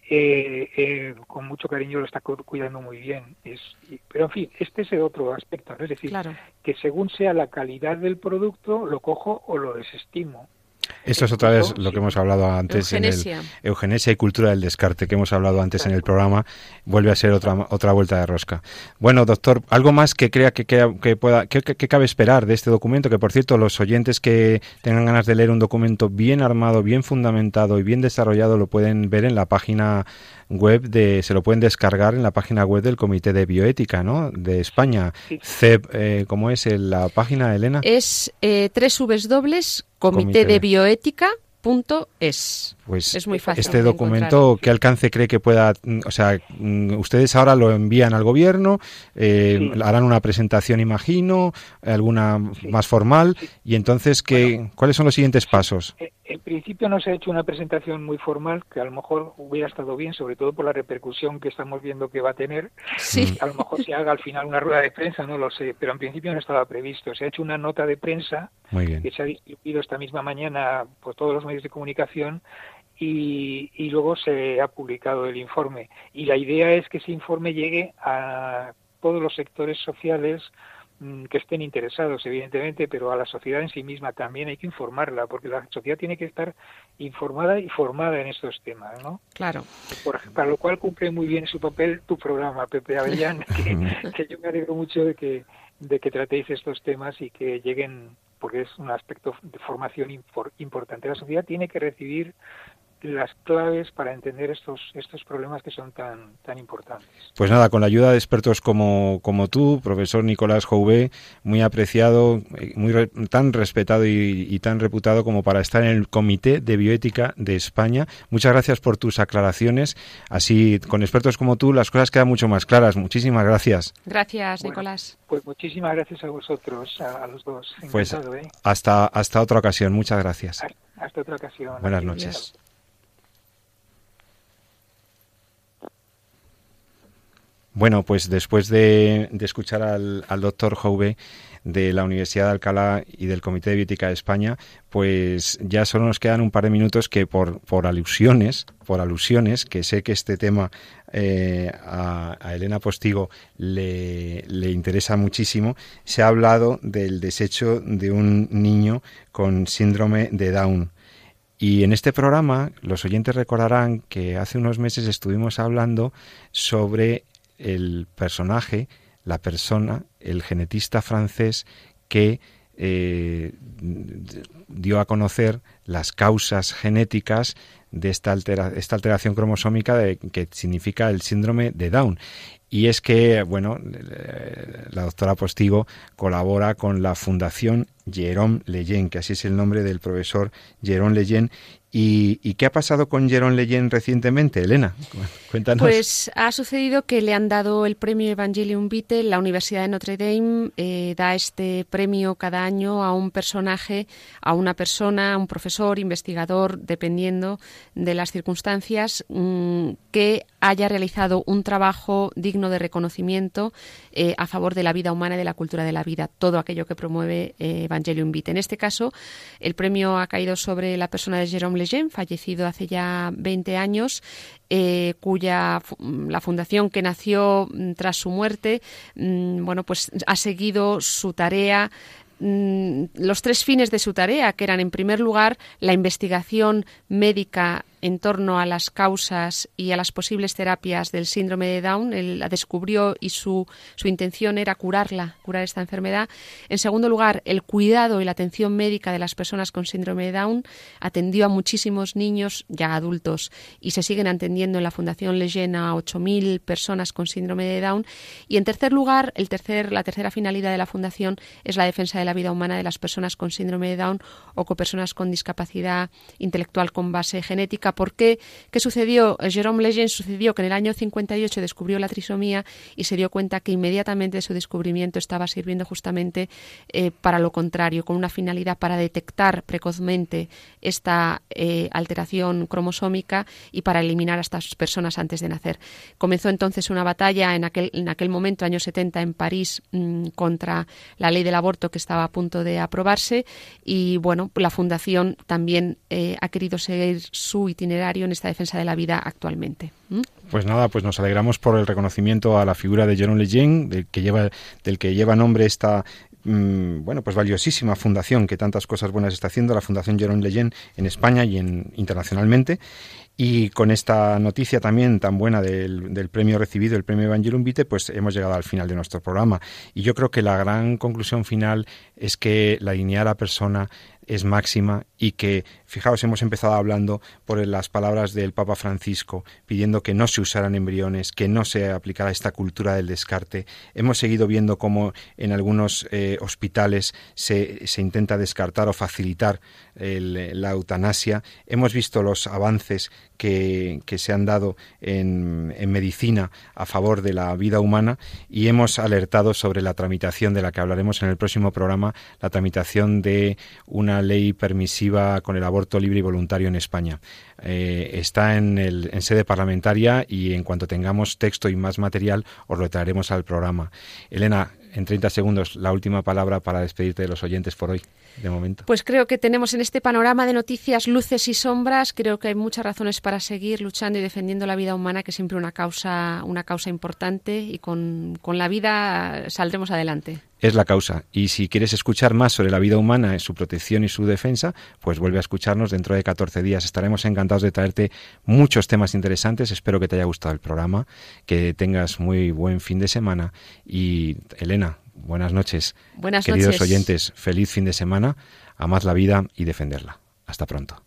eh, eh, con mucho cariño lo está cuidando muy bien. Es, pero en fin, este es el otro aspecto, es decir, que según sea la calidad del producto, lo cojo o lo desestimo. Esto es otra vez lo que hemos hablado antes eugenesia. en el eugenesia y cultura del descarte que hemos hablado antes en el programa. Vuelve a ser otra otra vuelta de rosca. Bueno, doctor, algo más que crea que, que, pueda que, cabe esperar de este documento, que por cierto los oyentes que tengan ganas de leer un documento bien armado, bien fundamentado y bien desarrollado lo pueden ver en la página web de se lo pueden descargar en la página web del Comité de Bioética, ¿no? De España. CEP, eh, ¿cómo es la página, Elena? Es eh, tres dobles Comité, de Bioética punto es. Pues es muy fácil. Este documento, ¿qué alcance cree que pueda? O sea, mm, ustedes ahora lo envían al gobierno, eh, harán una presentación, imagino, alguna más formal, y entonces, ¿qué, ¿cuáles son los siguientes pasos? Eh, en principio no se ha hecho una presentación muy formal, que a lo mejor hubiera estado bien, sobre todo por la repercusión que estamos viendo que va a tener. Sí. A lo mejor se haga al final una rueda de prensa, no lo sé, pero en principio no estaba previsto. Se ha hecho una nota de prensa que se ha distribuido esta misma mañana por todos los medios de comunicación y, y, luego se ha publicado el informe. Y la idea es que ese informe llegue a todos los sectores sociales Mm, que estén interesados, evidentemente, pero a la sociedad en sí misma también hay que informarla, porque la sociedad tiene que estar informada y formada en estos temas, ¿no? Claro. Por, para lo cual cumple muy bien su papel tu programa, Pepe Avellán, que, yo me alegro mucho de que, de que tratéis estos temas y que lleguen, porque es un aspecto de formación importante. La sociedad tiene que recibir las claves para entender estos estos problemas que son tan tan importantes. Pues nada, con la ayuda de expertos como, como tú, profesor Nicolás Jouvé, muy apreciado, eh, muy tan respetado y, tan reputado como para estar en el Comité de Bioética de España. Muchas gracias por tus aclaraciones. Así, con expertos como tú, las cosas quedan mucho más claras. Muchísimas gracias. Gracias, Nicolás. Pues muchísimas gracias a vosotros, a, los dos. pues ¿eh? hasta, hasta otra ocasión. Muchas gracias. Hasta otra ocasión. Buenas noches. Bueno, pues después de, escuchar al, doctor Jouve de la Universidad de Alcalá y del Comité de Bioética de España, pues ya solo nos quedan un par de minutos que por, por alusiones, por alusiones, que sé que este tema eh, a, Elena Postigo le, interesa muchísimo, se ha hablado del desecho de un niño con síndrome de Down. Y en este programa los oyentes recordarán que hace unos meses estuvimos hablando sobre el personaje, la persona, el genetista francés que eh, dio a conocer las causas genéticas de esta, esta alteración cromosómica que significa el síndrome de Down. Y es que, bueno, la doctora Postigo colabora con la Fundación Jérôme Leyen, que así es el nombre del profesor Jérôme Leyen, ¿Y, qué ha pasado con Jerón Leyen recientemente, Elena? Cuéntanos. Pues ha sucedido que le han dado el premio Evangelium Vitae. La Universidad de Notre Dame eh, da este premio cada año a un personaje, a una persona, a un profesor, investigador, dependiendo de las circunstancias, mm, que haya realizado un trabajo digno de reconocimiento eh, a favor de la vida humana y de la cultura de la vida, todo aquello que promueve eh, Evangelium Vitae. En este caso, el premio ha caído sobre la persona de Jerome Fallecido hace ya 20 años, eh, cuya la fundación que nació mm, tras su muerte, mm, bueno, pues ha seguido su tarea mm, los tres fines de su tarea, que eran, en primer lugar, la investigación médica en torno a las causas y a las posibles terapias del síndrome de Down. Él la descubrió y su, su intención era curarla, curar esta enfermedad. En segundo lugar, el cuidado y la atención médica de las personas con síndrome de Down. Atendió a muchísimos niños ya adultos y se siguen atendiendo en la Fundación Leyen a 8.000 personas con síndrome de Down. Y en tercer lugar, el tercer, la tercera finalidad de la Fundación es la defensa de la vida humana de las personas con síndrome de Down o con personas con discapacidad intelectual con base genética ¿Por qué? ¿Qué sucedió? Jerome Legend sucedió que en el año 58 descubrió la trisomía y se dio cuenta que inmediatamente su descubrimiento estaba sirviendo justamente eh, para lo contrario, con una finalidad para detectar precozmente esta eh, alteración cromosómica y para eliminar a estas personas antes de nacer. Comenzó entonces una batalla en aquel, en aquel momento, años 70, en París, mm, contra la ley del aborto que estaba a punto de aprobarse y bueno, la Fundación también eh, ha querido seguir su itinerario en esta defensa de la vida actualmente. Pues nada, pues nos alegramos por el reconocimiento a la figura de Jerome Lejeune, del que lleva, del que lleva nombre esta mm, bueno, pues valiosísima fundación que tantas cosas buenas está haciendo, la Fundación Jerome Leyen en España y en, internacionalmente. Y con esta noticia también tan buena del, del, premio recibido, el premio Evangelium Vitae, pues hemos llegado al final de nuestro programa. Y yo creo que la gran conclusión final es que la dignidad de la persona es máxima y que, fijaos, hemos empezado hablando por las palabras del Papa Francisco, pidiendo que no se usaran embriones, que no se aplicara esta cultura del descarte. Hemos seguido viendo cómo en algunos eh, hospitales se, se, intenta descartar o facilitar la eutanasia. Hemos visto los avances que, que se han dado en, en medicina a favor de la vida humana y hemos alertado sobre la tramitación de la que hablaremos en el próximo programa, la tramitación de una ley permisiva con el aborto libre y voluntario en España. Eh, está en, el, en sede parlamentaria y en cuanto tengamos texto y más material os lo traeremos al programa. Elena, en 30 segundos, la última palabra para despedirte de los oyentes por hoy de momento. Pues creo que tenemos en este panorama de noticias luces y sombras, creo que hay muchas razones para seguir luchando y defendiendo la vida humana, que es siempre una causa, una causa importante y con, con la vida saldremos adelante. Es la causa. Y si quieres escuchar más sobre la vida humana, su protección y su defensa, pues vuelve a escucharnos dentro de 14 días. Estaremos encantados de traerte muchos temas interesantes. Espero que te haya gustado el programa, que tengas muy buen fin de semana. Y Elena, buenas noches. Buenas Queridos oyentes, feliz fin de semana, amad la vida y defenderla. Hasta pronto.